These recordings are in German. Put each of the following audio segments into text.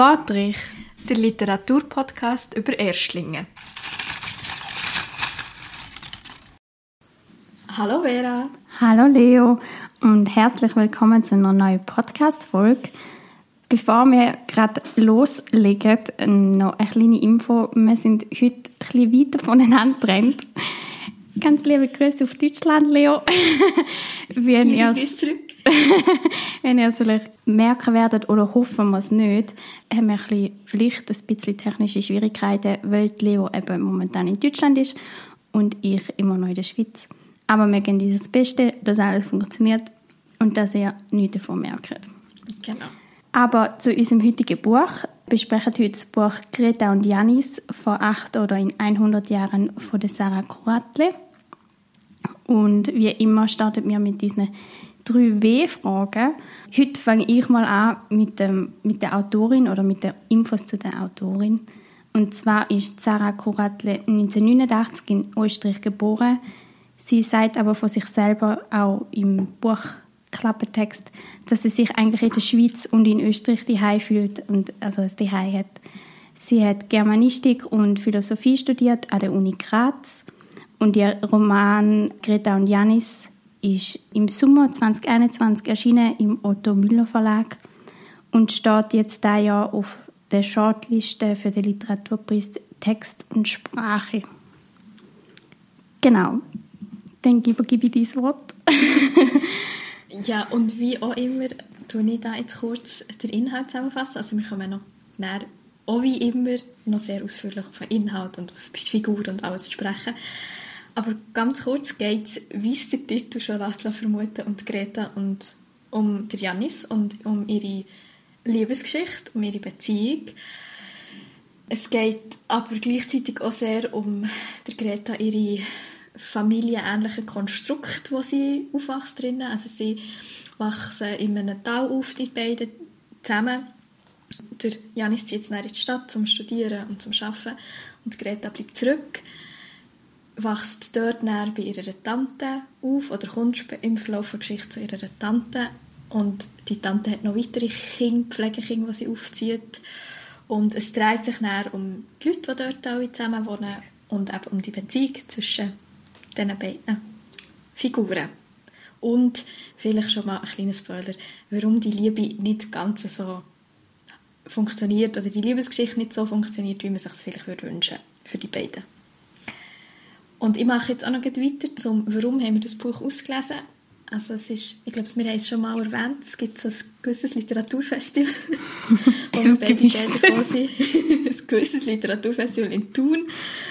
Wortrich, der Literaturpodcast über Erstlinge. Hallo Vera. Hallo Leo und herzlich willkommen zu einer neuen Podcast-Folge. Bevor wir gerade loslegen, noch eine kleine Info. Wir sind heute ein bisschen weiter voneinander getrennt. Ganz liebe Grüße auf Deutschland, Leo. Wenn ihr zurück. Wenn ihr es vielleicht merken werdet oder hoffen wir es nicht, haben wir ein bisschen, vielleicht ein bisschen technische Schwierigkeiten, weil Leo eben momentan in Deutschland ist und ich immer noch in der Schweiz. Aber wir geben dieses Beste, dass alles funktioniert und dass ihr nichts davon merkt. Genau. Aber zu unserem heutigen Buch besprechen heute das Buch Greta und Janis vor acht oder in 100 Jahren von der Sarah Kuratle. Und wie immer starten wir mit unseren drei W-Fragen. Heute fange ich mal an mit, dem, mit der Autorin oder mit den Infos zu der Autorin. Und zwar ist Sarah Kuratle 1989 in Österreich geboren. Sie sagt aber von sich selber auch im Buch Klappentext, dass sie sich eigentlich in der Schweiz und in Österreich die fühlt und also es die hat. Sie hat Germanistik und Philosophie studiert an der Uni Graz und ihr Roman Greta und Janis ist im Sommer 2021 erschienen im Otto Müller Verlag und steht jetzt da ja auf der Shortliste für den Literaturpreis Text und Sprache. Genau. Dann gebe ich das Wort. Ja, und wie auch immer, tue ich da jetzt kurz den Inhalt zusammenfassen. Also wir kommen noch näher, auch wie immer, noch sehr ausführlich auf den Inhalt und auf die Figur und alles sprechen. Aber ganz kurz geht es, wie es der Titel schon vermuten, um Greta und um der Janis und um ihre Liebesgeschichte, um ihre Beziehung. Es geht aber gleichzeitig auch sehr um der Greta ihre familienähnlichen Konstrukt, wo sie aufwachsen drinnen. Also sie wachsen in einem Tal auf, die beiden zusammen. Der Janis zieht jetzt in die Stadt zum Studieren und zum Arbeiten und Greta bleibt zurück, wächst dort bei ihrer Tante auf oder kommt im Verlauf der Geschichte zu ihrer Tante und die Tante hat noch weitere Kinder, Pflegekinder, die sie aufzieht und es dreht sich um die Leute, die dort alle zusammen wohnen und eben um die Beziehung zwischen diesen beiden Figuren. Und vielleicht schon mal ein kleiner Spoiler, warum die Liebe nicht ganz so funktioniert oder die Liebesgeschichte nicht so funktioniert, wie man sich es vielleicht wünschen würde für die beiden. Und ich mache jetzt auch noch weiter zum, warum haben wir das Buch ausgelesen. Also es ist, ich glaube, wir haben es schon mal erwähnt, es gibt so ein gewisses Literaturfestival, wo wir beide Teil davon sind. ein gewisses Literaturfestival in Thun,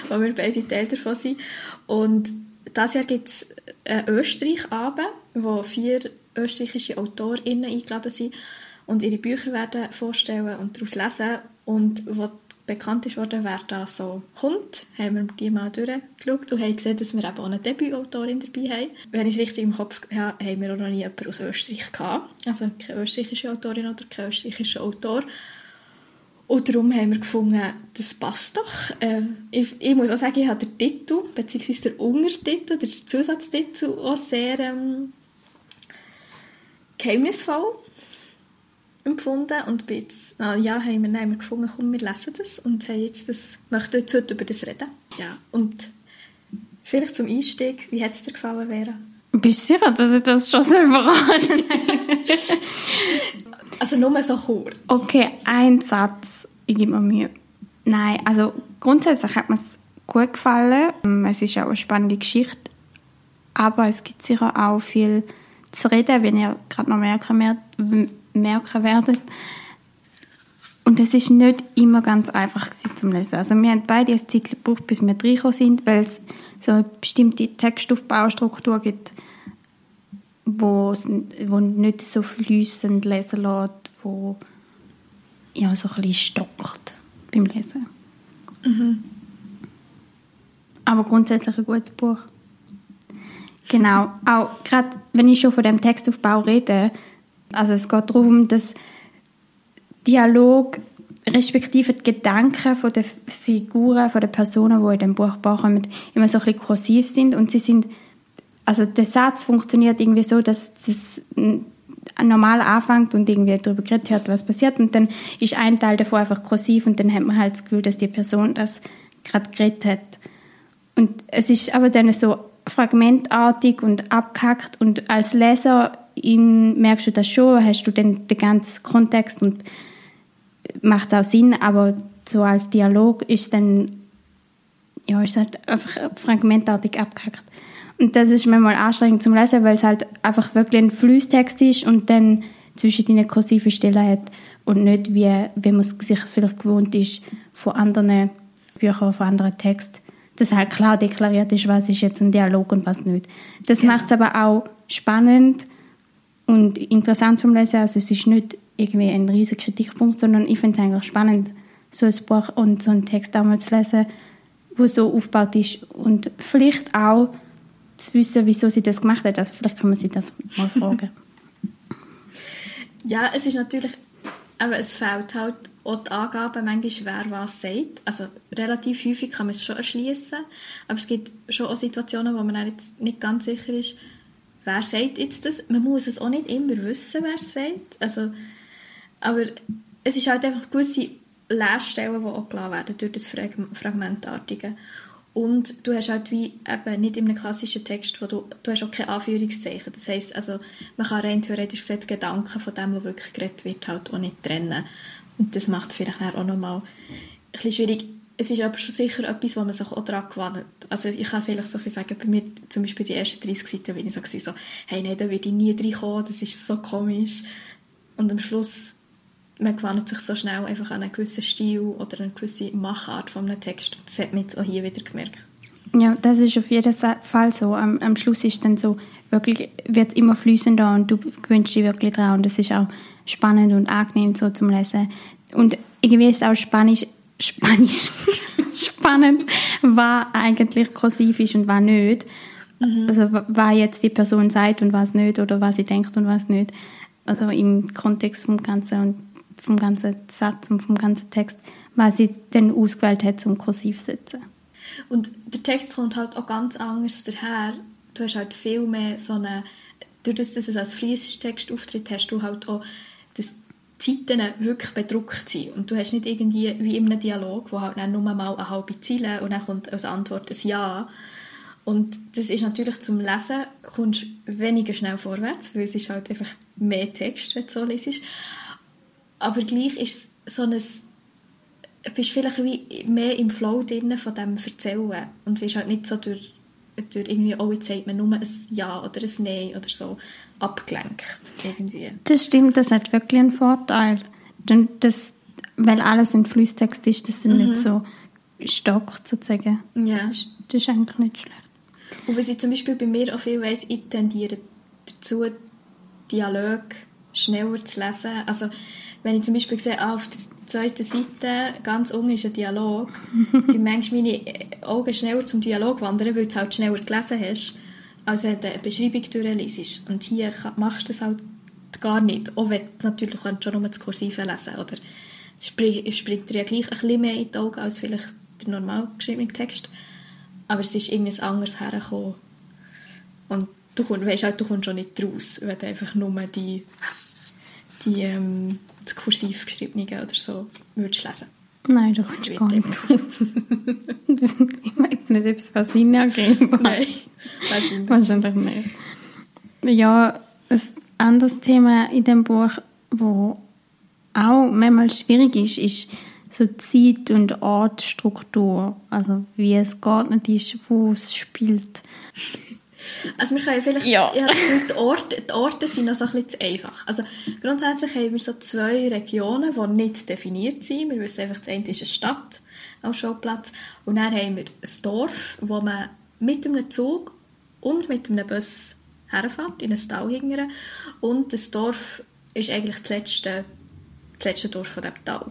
wo wir beide Teil davon sind. Und dieses Jahr gibt es einen Österreich-Abend, wo vier österreichische AutorInnen eingeladen sind und ihre Bücher werden vorstellen und daraus lesen. Und wo bekannt ist worden, wer da so kommt, haben wir die mal durchgeschaut und haben gesehen, dass wir eben auch eine Debütautorin dabei haben. Wenn ich es richtig im Kopf habe, haben wir auch noch nie jemanden aus Österreich gehabt. Also keine österreichische Autorin oder kein österreichischer Autor. Und darum haben wir gefunden, das passt doch. Äh, ich, ich, muss auch sagen, ich habe den Titel, beziehungsweise den Untertitel, den Zusatztitel auch sehr ähm, geheimnisvoll empfunden. Und bin jetzt, ah, ja, haben wir, haben wir gefunden, komm, wir lesen das und haben jetzt das, möchten jetzt heute über das reden. Ja, und vielleicht zum Einstieg, wie hat es dir gefallen, Vera? Bist du sicher, dass ich das schon selber Also nur so kurz. Okay, ein Satz. Ich gebe mir Mühe. Nein, also grundsätzlich hat mir es gut gefallen. Es ist auch eine spannende Geschichte. Aber es gibt sicher auch viel zu reden, wenn ihr gerade noch merken, merken werdet. Und es ist nicht immer ganz einfach zum Lesen. Also wir haben beide ein Zeit gebraucht, bis wir reingekommen sind, weil es so eine bestimmte Textaufbaustruktur gibt, wo, wo nicht so flüssend lesen lässt, wo ja, so ein bisschen stockt beim Lesen. Mhm. Aber grundsätzlich ein gutes Buch. Genau, auch gerade wenn ich schon von dem Textaufbau rede, also es geht darum, dass Dialog respektive die Gedanken von der Figuren, von den Personen, die in dem Buch vorkommen, immer so ein bisschen kursiv sind und sie sind also der Satz funktioniert irgendwie so, dass das normal anfängt und irgendwie darüber geredet hat, was passiert und dann ist ein Teil davon einfach kursiv und dann hat man halt das Gefühl, dass die Person das gerade geredet hat. Und es ist aber dann so fragmentartig und abgehackt und als Leser in, merkst du das schon, hast du dann den ganzen Kontext und macht auch Sinn, aber so als Dialog ist dann ja, ist halt einfach fragmentartig abgehackt. Und das ist manchmal anstrengend zum Lesen, weil es halt einfach wirklich ein Fließtext ist und dann zwischen den kursive Stellen hat und nicht wie, wenn man sich vielleicht gewohnt ist von anderen Büchern, von anderen Texten, dass halt klar deklariert ist, was ist jetzt ein Dialog und was nicht. Das genau. macht es aber auch spannend und interessant zum Lesen. Also es ist nicht irgendwie ein riesiger Kritikpunkt, sondern ich finde es eigentlich spannend, so ein Buch und so einen Text mal zu lesen, wo so aufgebaut ist und vielleicht auch zu wissen, wieso sie das gemacht hat. Also vielleicht kann man sie das mal fragen. ja, es ist natürlich, aber es fehlt halt auch die Angaben manchmal, wer was sagt. Also relativ häufig kann man es schon erschließen, aber es gibt schon auch Situationen, wo man jetzt nicht ganz sicher ist, wer sagt jetzt das. Man muss es auch nicht immer wissen, wer es sagt. Also, aber es ist halt einfach gewisse Leerstellen, die auch gelassen werden durch das Fragmentartige. Und du hast halt wie eben nicht in einem klassischen Text, wo du, du hast auch kein Anführungszeichen. Das heisst, also, man kann rein theoretisch gesagt Gedanken von dem, was wirklich geredet wird, halt auch nicht trennen. Und das macht es vielleicht auch nochmal ein bisschen schwierig. Es ist aber schon sicher etwas, wo man sich auch daran gewöhnt. Also ich kann vielleicht so viel sagen, bei mir zum Beispiel die ersten 30 Seiten bin ich so, so hey, nein, da würde ich nie reinkommen, das ist so komisch. Und am Schluss man gewöhnt sich so schnell einfach an einen gewissen Stil oder eine gewisse Machart von einem Text. Das hat man jetzt auch hier wieder gemerkt. Ja, das ist auf jeden Fall so. Am, am Schluss ist dann so, wirklich wird immer fließender und du gewöhnst dich wirklich dran und das ist auch spannend und angenehm so zum Lesen. Und irgendwie ist auch Spanisch, Spanisch, spannend, was eigentlich kursiv ist und was nicht. Mhm. Also was jetzt die Person sagt und was nicht oder was sie denkt und was nicht. Also im Kontext vom Ganzen und vom ganzen Satz und vom ganzen Text, was sie dann ausgewählt hat zum Kursiv setzen. Und der Text kommt halt auch ganz anders daher. Du hast halt viel mehr so eine, durch das, dass es als Fließtext auftritt, hast du halt auch, dass die Zeiten wirklich bedruckt sind. Und du hast nicht irgendwie wie in einem Dialog, wo halt dann nur mal eine halbe Zeile und dann kommt als Antwort ein Ja. Und das ist natürlich zum Lesen, kommst weniger schnell vorwärts, weil es ist halt einfach mehr Text, wenn du so liest. Aber gleich ist es so ein bist vielleicht wie mehr im Flow drin von dem Erzählen und bist halt nicht so durch, durch irgendwie, oh, jetzt sagt man nur ein Ja oder ein Nein oder so abgelenkt irgendwie. Das stimmt, das hat wirklich einen Vorteil. Denn das, weil alles in Flüsstext ist, das mhm. nicht so stockt sozusagen. Ja. Das, das ist eigentlich nicht schlecht. Und was ich zum Beispiel bei mir auch viel weiss, ich tendiere dazu, Dialog schneller zu lesen. Also wenn ich zum Beispiel sehe, ah, auf der zweiten Seite ganz unten ist ein Dialog, dann manchmal meine Augen schneller zum Dialog wandern, weil du es halt schneller gelesen hast, als wenn du eine Beschreibung durchliest. Und hier machst du das halt gar nicht. Auch wenn du natürlich schon nur das Kursive lesen oder es springt, springt dir ja gleich ein bisschen mehr in die Augen als vielleicht der normal geschriebene Text. Aber es ist irgendwas anderes hergekommen. Und du kommst, weißt halt, du kommst schon nicht raus, wenn du einfach nur die, die ähm, das kursiv geschriebene oder so würdest lesen. Nein, das ist gar nicht Ich weiß nicht, ob es was hineingeben Nein, wahrscheinlich. wahrscheinlich nicht. Ja, ein anderes Thema in dem Buch, wo auch manchmal schwierig ist, ist so Zeit- und Ortstruktur. Also wie es geordnet ist, wo es spielt. Also wir können vielleicht, ja. ich habe die Orte, die Orte sind noch so ein bisschen zu einfach. Also grundsätzlich haben wir so zwei Regionen, die nicht definiert sind. Wir wissen einfach, das eine ist eine Stadt als Schauplatz und dann haben wir ein Dorf, wo man mit einem Zug und mit einem Bus herfährt, in ein Tal hingern. Und das Dorf ist eigentlich das letzte, das letzte Dorf von diesem Tal.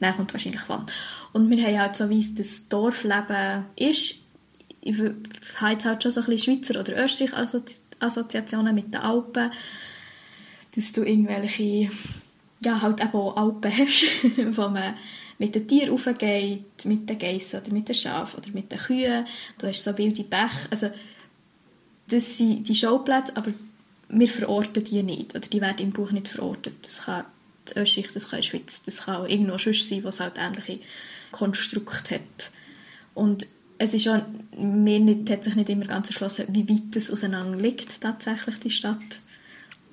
Dann kommt wahrscheinlich Wand. Und wir haben halt so, wie es das Dorfleben ist, ich jetzt halt schon so ein bisschen Schweizer oder Österreich Assoziationen mit den Alpen, dass du irgendwelche, ja, halt eben auch Alpen hast, wo man mit den Tieren raufgeht, mit den Geissen oder mit den Schafen oder mit den Kühen. Du hast so wilde Bäche. Also, das sind die Schauplätze, aber wir verorten die nicht, oder die werden im Buch nicht verortet. Das kann in Österreich, das kann der Schweiz, das kann auch irgendwo sonst sein, was halt ähnliche Konstrukte hat. Und es ist auch, mir nicht, hat sich nicht immer ganz erschlossen, wie weit es auseinander liegt, tatsächlich, die Stadt.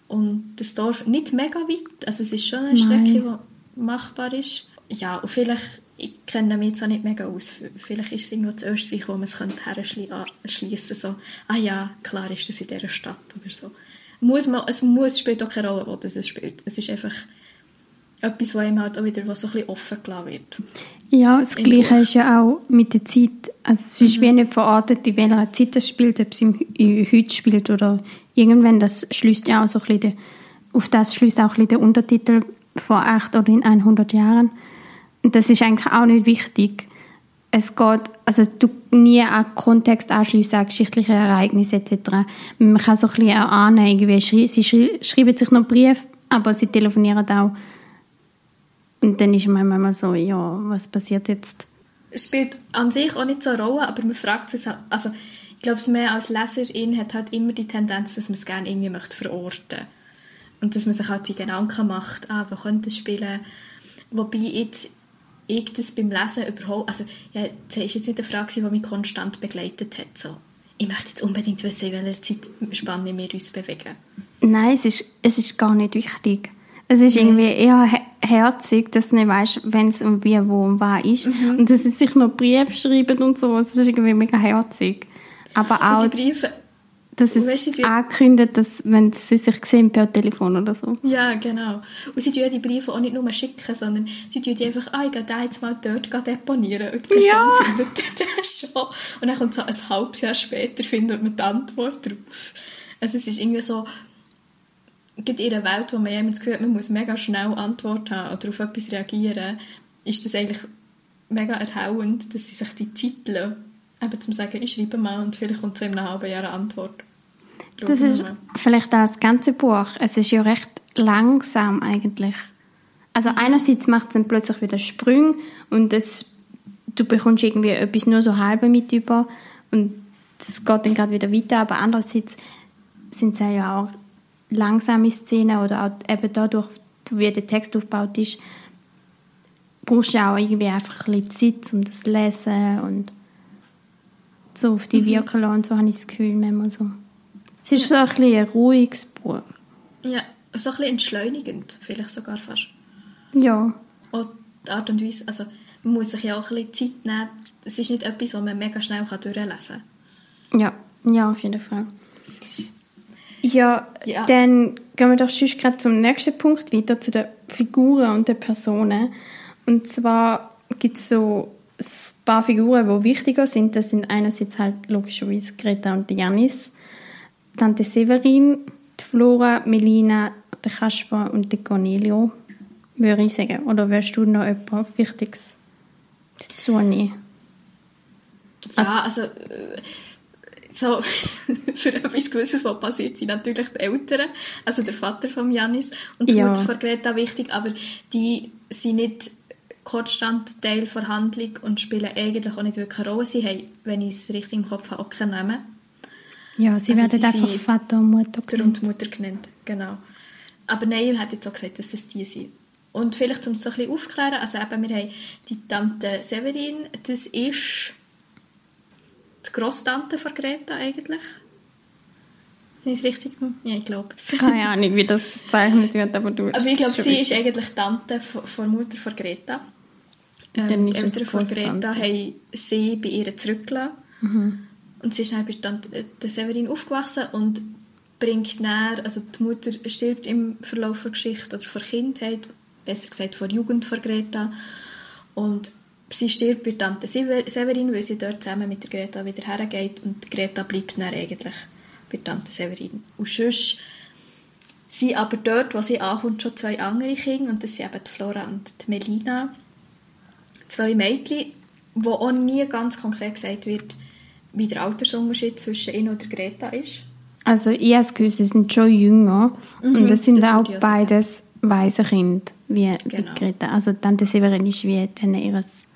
Und das Dorf nicht mega weit, also es ist schon eine Strecke, die machbar ist. Ja, und vielleicht, ich kenne mich jetzt auch nicht mega aus, vielleicht ist es irgendwo in Österreich, wo man es herschließen so, ah ja, klar ist das in dieser Stadt oder so. Muss man, es muss, spielt auch keine Rolle, wo das spielt. Es ist einfach etwas, was einem halt auch wieder was so ein bisschen offen gelassen wird. Ja, das Gleiche ist ja auch mit der Zeit. Also es ist mhm. wie nicht verortet, in welcher Zeit das spielt, ob es im, heute spielt oder irgendwann. Das schließt ja auch so ein bisschen, auf das schließt auch ein bisschen der Untertitel vor acht oder in 100 Jahren. Und das ist eigentlich auch nicht wichtig. Es geht, also du nie an Kontext anschliessen, an geschichtliche Ereignisse etc. Man kann so ein bisschen erahnen, irgendwie, sie schreiben sich noch Briefe, aber sie telefonieren auch und dann ist man manchmal so, ja, was passiert jetzt? Es spielt an sich auch nicht so eine Rolle, aber man fragt sich, also ich glaube, mehr als Leserin hat halt immer die Tendenz, dass man es gerne irgendwie möchte verorten und dass man sich halt die Gedanken macht, ah, wo könnte es spielen, wobei jetzt ich das beim Lesen überhaupt, also ja, das ist jetzt nicht eine Frage, die mich konstant begleitet hat, so. Ich möchte jetzt unbedingt wissen, in welcher Zeitspanne wir uns bewegen. Nein, es ist, es ist gar nicht wichtig. Es ist irgendwie eher herzig, dass du nicht weißt, wenn es um wie, wo und was ist. Mhm. Und dass sie sich noch Briefe schreiben und so. Es ist irgendwie mega herzig. Aber auch, Briefe, dass es weißt du, ankündigt, dass, wenn sie sich sehen per Telefon oder so. Ja, genau. Und sie tun die Briefe auch nicht nur schicken, sondern sie tun die einfach, ah, ich gehe da jetzt mal dort deponieren. Und die Person ja. findet das schon. Und dann kommt so ein halbes Jahr später, findet man die Antwort drauf. Also es ist irgendwie so, in einer Welt, wo man immer das Gefühl hat, man muss mega schnell Antwort haben oder auf etwas reagieren, ist das eigentlich mega erhellend, dass sie sich die Zeit lassen, eben zum sagen, ich schreibe mal und vielleicht kommt so in einem halben Jahr eine Antwort. Schauen das ist mal. vielleicht auch das ganze Buch. Es ist ja recht langsam eigentlich. Also einerseits macht es dann plötzlich wieder Sprünge und das, du bekommst irgendwie etwas nur so halb mit über und es geht dann gerade wieder weiter, aber andererseits sind es ja auch langsame Szenen oder auch eben dadurch, wie der Text aufgebaut ist, brauchst du auch irgendwie einfach ein bisschen Zeit, um das zu lesen und so auf die mhm. wirken lassen. Und so habe ich das Gefühl manchmal so. Es ist ja. so ein, bisschen ein ruhiges Buch. Ja, so ein bisschen entschleunigend, vielleicht sogar fast. Ja. Und die Art und Weise, also man muss sich ja auch ein bisschen Zeit nehmen. Es ist nicht etwas, was man mega schnell durchlesen kann. Ja, ja, auf jeden Fall. Ja, ja, dann gehen wir doch schon gerade zum nächsten Punkt weiter, zu den Figuren und den Personen. Und zwar gibt es so ein paar Figuren, die wichtiger sind. Das sind einerseits halt logischerweise Greta und Janis, Tante Severin, die Flora, Melina, der Kasper und der Cornelio, würde ich sagen. Oder wirst du noch etwas Wichtiges dazu nehmen? Ja, also... also so für etwas Gewisses, was passiert, sind natürlich die Eltern, also der Vater von Janis und die ja. Mutter von Greta wichtig, aber die sind nicht konstant Teil der Handlung und spielen eigentlich auch nicht wirklich eine Rolle. Sie haben, wenn ich es richtig im Kopf habe, auch keinen Namen. Ja, sie also werden sie einfach Vater und Mutter genannt. und Mutter genannt, genau. Aber nein, ich hätte jetzt auch gesagt, dass das die sind. Und vielleicht, um es so ein bisschen aufzuklären, also eben, wir haben die Tante Severin, das ist die Grosstante von Greta eigentlich. Wenn ich richtig Ja, ich glaube es. Keine Ahnung, wie das bezeichnet wird, aber du... Aber ich glaube, sie ist eigentlich Tante von Mutter von Greta. Ähm, die Eltern von Greta haben sie bei ihr zurückgelassen. Mhm. Und sie ist dann bei Tante Severin aufgewachsen und bringt näher, also die Mutter stirbt im Verlauf der Geschichte oder vor Kindheit, besser gesagt vor Jugend von Greta. Und sie stirbt bei Tante Severin, weil sie dort zusammen mit der Greta wieder hergeht und Greta bleibt dann eigentlich bei Tante Severin. Und sonst sind aber dort, wo sie ankommt, schon zwei andere Kinder und das sind eben die Flora und die Melina. Zwei Mädchen, wo auch nie ganz konkret gesagt wird, wie der Altersunterschied zwischen ihnen und der Greta ist. Also ich habe Gefühl, sie sind schon jünger mhm, und das sind das auch beides weise Kinder, wie genau. Greta. Also Tante Severin ist wie dann ihres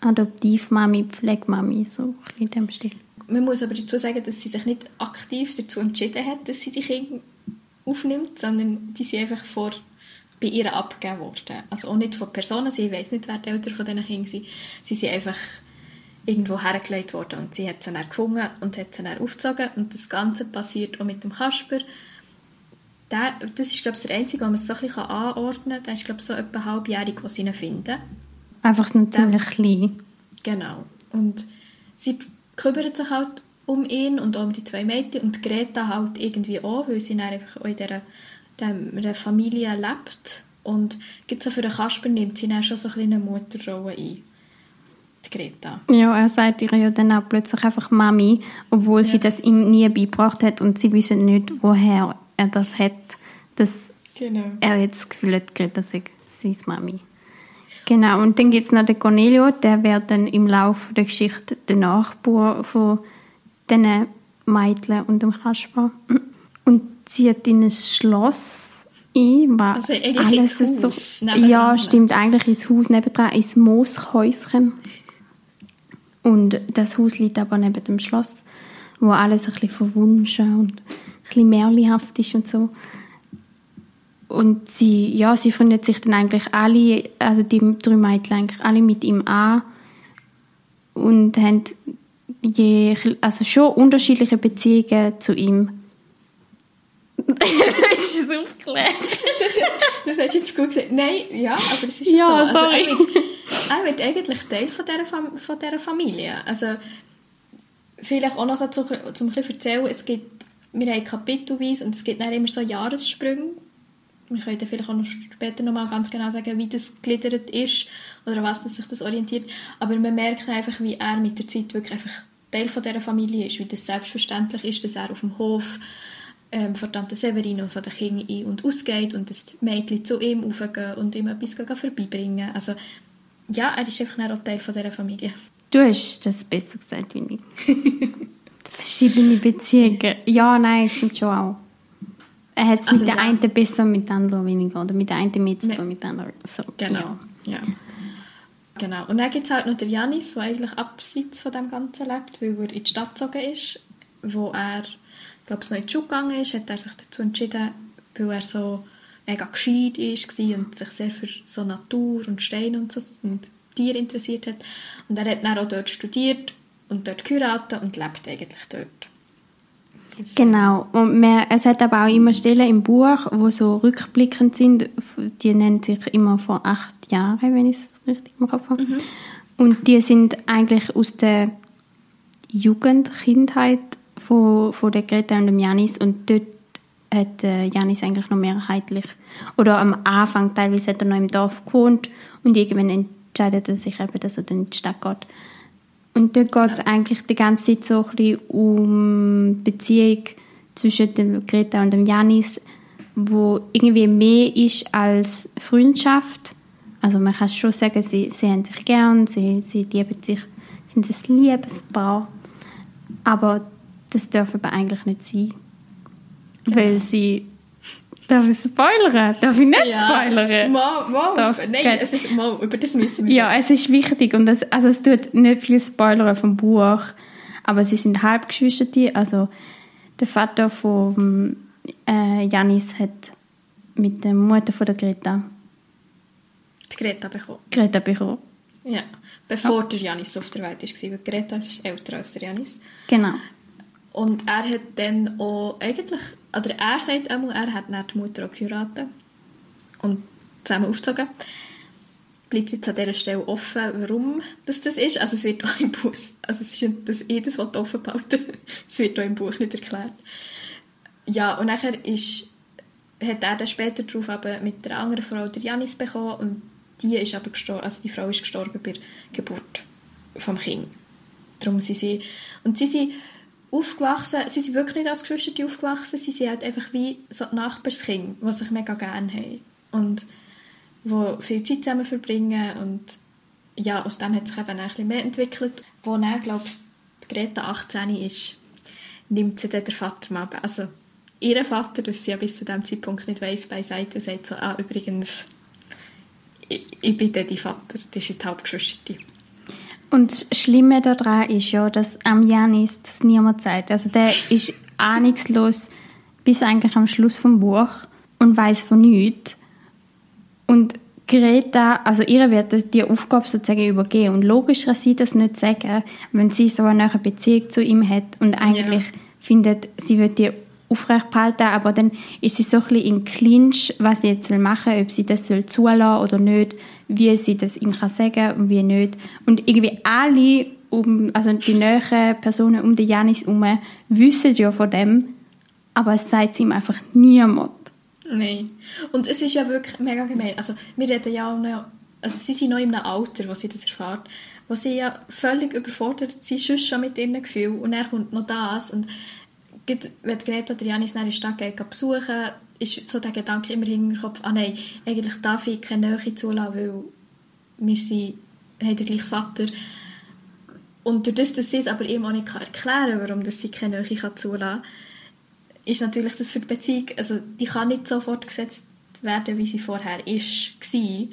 Adoptivmami, Pflegmami, so ein in dem Stil. Man muss aber dazu sagen, dass sie sich nicht aktiv dazu entschieden hat, dass sie die Kinder aufnimmt, sondern die sind einfach vor bei ihr abgegeben worden. Also auch nicht von Personen, sie weiß nicht, wer die Eltern von diesen Kindern sind. Sie sind einfach irgendwo hergelegt worden und sie hat sie dann gefunden und hat sie dann aufgezogen und das Ganze passiert auch mit dem Kasper. Der, das ist, glaube ich, der einzige, den man so ein bisschen anordnen kann. Der ist, glaube ich, so etwa halbjährig, was sie ihn finden. Einfach nur ziemlich klein. Genau. Und sie kümmert sich halt um ihn und um die zwei Mädchen und Greta halt irgendwie auch, weil sie dann einfach in dieser, dieser Familie lebt. Und gibt so für den Kasper nimmt sie dann schon so ein bisschen eine Mutterrolle ein. Die Greta. Ja, er sagt ihr ja dann auch plötzlich einfach Mami, obwohl ja. sie das ihm nie beigebracht hat und sie wissen nicht, woher er das hat, dass genau. er jetzt das Gefühl hat, Greta sei seine Mami. Genau, und dann gibt es noch den Cornelio, der wird dann im Laufe der Geschichte der Nachbar von diesen Mädchen und dem Kasper und zieht in ein Schloss ein, war also alles ins Haus so, Ja, stimmt, eigentlich ins Haus nebendran, ins Mooshäuschen. Und das Haus liegt aber neben dem Schloss, wo alles ein bisschen verwunschen und ein bisschen märchenhaft ist und so. Und sie, ja, sie freundet sich dann eigentlich alle, also die drei Mädchen eigentlich alle mit ihm an und haben je, also schon unterschiedliche Beziehungen zu ihm. ist es aufgeklärt? das, das hast du jetzt gut gesagt. Nein, ja, aber es ist ja, so. Also, sorry. Er, wird, er wird eigentlich Teil von dieser, Fam von dieser Familie. Also, vielleicht auch noch so zum, zum ein bisschen erzählen, es gibt, wir haben kapitelweise und es gibt dann immer so Jahressprünge. Wir können vielleicht auch noch später noch mal ganz genau sagen, wie das gegliedert ist oder was das sich das orientiert. Aber man merkt einfach, wie er mit der Zeit wirklich einfach Teil von dieser Familie ist, wie das selbstverständlich ist, dass er auf dem Hof ähm, von Tante Severine und von den Kindern ein- und ausgeht und die Mädchen zu ihm raufgehen und ihm etwas vorbeibringen. Also ja, er ist einfach auch Teil von dieser Familie. Du hast das besser gesagt wie ich. Verschiedene Beziehungen. Ja, nein, stimmt schon auch. Er hat es also, mit der ja. einen besser, mit der anderen weniger. Oder mit der einen mehr zu mit der anderen. So, genau, ja. ja. Genau. Und dann gibt es halt noch den Janis, der eigentlich abseits von dem Ganzen lebt, weil er in die Stadt gezogen ist, wo er, glaube ich, noch in die Schule gegangen ist, hat er sich dazu entschieden, weil er so mega gescheit ist und sich sehr für so Natur und Steine und, so, und Tiere interessiert hat. Und er hat dann auch dort studiert und dort geheiratet und lebt eigentlich dort. Genau. Und man, es hat aber auch immer Stellen im Buch, wo so rückblickend sind. Die nennt sich immer vor acht Jahren, wenn ich es richtig im Kopf habe. Mhm. Und die sind eigentlich aus der Jugend, Kindheit von, von der Greta und dem Janis. Und dort hat äh, Janis eigentlich noch mehrheitlich, oder am Anfang teilweise hat er noch im Dorf gewohnt und irgendwann entscheidet er sich eben, dass er dann in die Stadt geht. Und dort geht es ja. eigentlich die ganze Zeit so ein bisschen um die Beziehung zwischen dem Greta und dem Janis, wo irgendwie mehr ist als Freundschaft. Also man kann schon sagen, sie, sie haben sich gern, sie, sie lieben sich, sind ein Liebespaar. Aber das darf aber eigentlich nicht sein. Genau. Weil sie Darf ich spoilern? Darf ich nicht ja. spoilern? Mal, mal. Darf, Nein, es ist, mal, über das müssen wir. Ja, es ist wichtig und das, also es tut nicht viel spoilern vom Buch, aber sie sind Halbgeschwister, also der Vater von äh, Janis hat mit der Mutter von der Greta die Greta bekommen. Greta bekommen. Ja, bevor ja. der Janis auf der Welt war, weil Greta ist älter als der Janis. Genau. Und er hat dann auch eigentlich, oder er sagt einmal, er hat dann die Mutter auch geheiratet und zusammen aufgezogen. Bleibt jetzt an dieser Stelle offen, warum das, das ist. Also es wird auch im Buch, also es ist nicht, dass jedes das offen behalten es wird auch im Buch nicht erklärt. Ja, und nachher ist, hat er dann später darauf eben mit der anderen Frau, der Janis, bekommen und die ist aber gestorben, also die Frau ist gestorben bei der Geburt vom Kind. Darum sind sie, und sie sind aufgewachsen, sie sind wirklich nicht als Geschwister aufgewachsen, sie sind halt einfach wie so Nachbarskinder, die sich mega gerne haben. Und die viel Zeit zusammen verbringen. Und ja, aus dem hat sich eben ein bisschen mehr entwickelt. Wo dann, glaube ich, Greta 18 ist, nimmt sie dann der Vater mal, also ihr Vater, das sie ja bis zu diesem Zeitpunkt nicht weiss, beiseite und sagt so, ah, übrigens, ich, ich bin dann die Vater, das sind die Hauptgeschwister. Und das Schlimme daran ist ja, dass am Janis das niemand sagt. Also der ist ahnungslos, bis eigentlich am Schluss vom Buch und weiß von nichts. Und Greta, also ihr wird die Aufgabe sozusagen übergeben. Und logisch kann sie das nicht sagen, wenn sie so eine Beziehung zu ihm hat und eigentlich ja. findet, sie wird die aufrecht behalten, aber dann ist sie so ein bisschen im Clinch, was sie jetzt machen soll, ob sie das soll zulassen oder nicht, wie sie das ihm kann sagen und wie nicht. Und irgendwie alle, um, also die näheren Personen um den Janis herum, wissen ja von dem, aber es sagt ihm einfach niemand. Nein. Und es ist ja wirklich mega gemein. Also wir reden ja auch noch, also sie sind noch in einem Alter, wo sie das erfahren, wo sie ja völlig überfordert sind, schon mit ihren Gefühlen und dann kommt noch das und wenn Greta Janis in der Stadt geht, besuchen, ist so der Gedanke immer in meinem Kopf, ah nein, eigentlich darf ich keine Nähe zulassen, weil wir sind, haben den gleichen Vater. Und durch das, dass sie es aber ihm auch nicht erklären kann, warum sie keine Nähe zulassen kann, ist natürlich das für die Beziehung, also die kann nicht so fortgesetzt werden, wie sie vorher ist, war,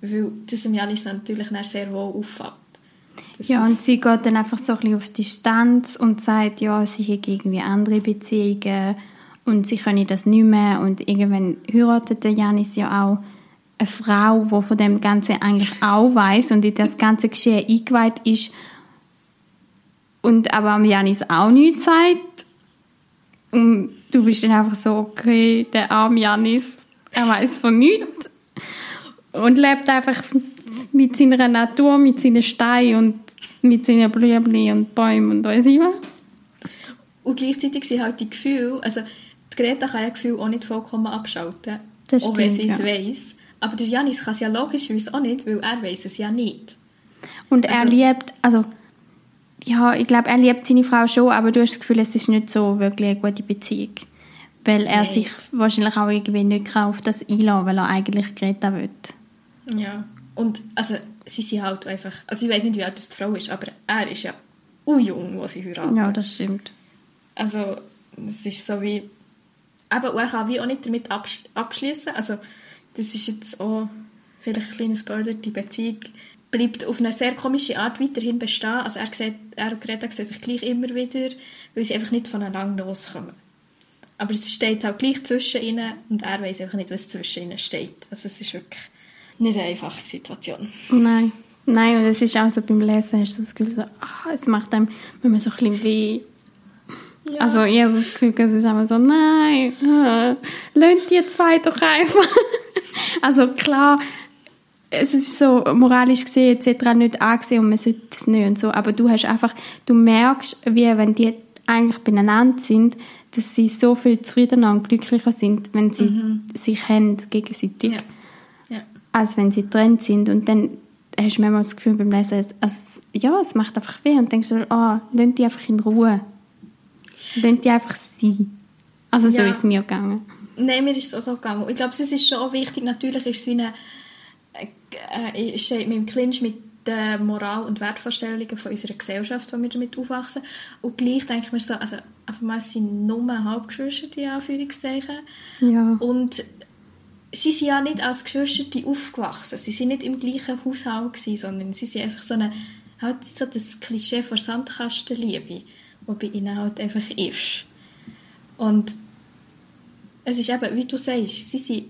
weil das im Janis natürlich sehr wohl auffällt. Ja, und sie geht dann einfach so ein bisschen auf Distanz und sagt, ja, sie hat irgendwie andere Beziehungen und sie können das nicht mehr und irgendwann heiratet der Janis ja auch eine Frau, die von dem Ganzen eigentlich auch weiß und in das ganze Geschehen eingeweiht ist und aber am Janis auch nichts sagt. Und du bist dann einfach so, okay, der arme Janis, er weiß von nichts und lebt einfach mit seiner Natur, mit seinen Steinen und mit seinen Blümchen und Bäumen und weiss ich was. Und gleichzeitig sind halt die Gefühle, also Greta kann ja Gefühle auch nicht vollkommen abschalten, das auch wenn sie es ja. weiss. Aber der Janis kann es ja logischerweise auch nicht, weil er weiß es ja nicht. Und er also, liebt, also ja, ich glaube, er liebt seine Frau schon, aber du hast das Gefühl, es ist nicht so wirklich eine gute Beziehung. Weil er Nein. sich wahrscheinlich auch irgendwie nicht auf das einlassen weil er eigentlich Greta will. Ja, und also sie sind halt einfach, also ich weiß nicht, wie alt das die Frau ist, aber er ist ja jung, als sie heiraten. Ja, das stimmt. Also es ist so wie, aber er kann wie auch nicht damit absch abschließen. Also das ist jetzt auch vielleicht ein kleines Spoiler, die Beziehung bleibt auf eine sehr komische Art weiterhin bestehen. Also er, sieht, er und Greta sehen sich gleich immer wieder, weil sie einfach nicht voneinander loskommen. Aber es steht halt gleich zwischen ihnen und er weiß einfach nicht, was zwischen ihnen steht. Also es ist wirklich nicht eine einfache Situation. Nein. Nein, und es ist auch so beim Lesen, hast du das Gefühl, so, ah, es macht einem immer so ein bisschen weh. Ja. Also Gefühl, es ist immer so, nein, äh, lönt die zwei doch einfach. also klar, es ist so moralisch gesehen etc. nicht angesehen und man sollte es nicht und so, aber du hast einfach, du merkst, wie wenn die eigentlich beieinander sind, dass sie so viel zufriedener und glücklicher sind, wenn sie mhm. sich haben gegenseitig. Ja als wenn sie getrennt sind. Und dann hast du manchmal das Gefühl beim Lesen, also, ja, es macht einfach weh und denkst du, ah, oh, lass die einfach in Ruhe. Lass die einfach sein. Also so ja. ist es mir gegangen. Nein, mir ist es auch so gegangen. Ich glaube, es ist schon auch wichtig, natürlich ist es wie eine, äh, äh mit dem Clinch mit den Moral- und Wertvorstellungen von unserer Gesellschaft, wo wir damit aufwachsen. Und gleich denke ich mir so, also einfach mal, es sind nur Halbgeschwister, in Anführungszeichen. Ja. Und sie sind ja nicht als Geschwister aufgewachsen. Sie sind nicht im gleichen Haushalt gewesen, sondern sie sind einfach so eine, halt so das Klischee von Sandkastenliebe, wo bei ihnen halt einfach ist. Und es ist eben, wie du sagst, sie sind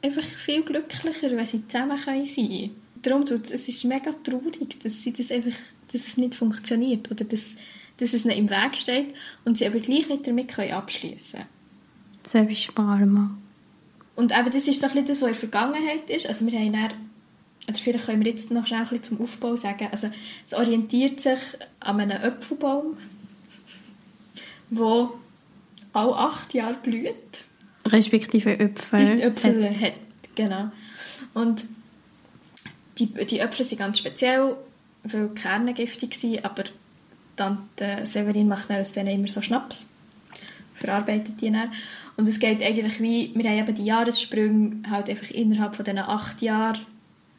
einfach viel glücklicher, wenn sie zusammen sein können. Darum tut es ist mega traurig, dass, sie das einfach, dass es nicht funktioniert oder dass, dass es ihnen im Weg steht und sie aber gleich nicht damit abschließen können. Das ist Sparma. Und eben das ist so ein das, was in der Vergangenheit ist. Also wir haben dann, oder vielleicht können wir jetzt noch schnell ein bisschen zum Aufbau sagen, also es orientiert sich an einem Apfelbaum, der alle acht Jahre blüht. Respektive Äpfel. Die Äpfel hat. hat. genau. Und die, die Äpfel sind ganz speziell, weil die Kerne giftig sind, aber Tante Severin macht aus denen immer so Schnaps. Verarbeitet die dann. Und es geht eigentlich wie, wir haben eben die Jahressprünge halt einfach innerhalb von diesen acht Jahren,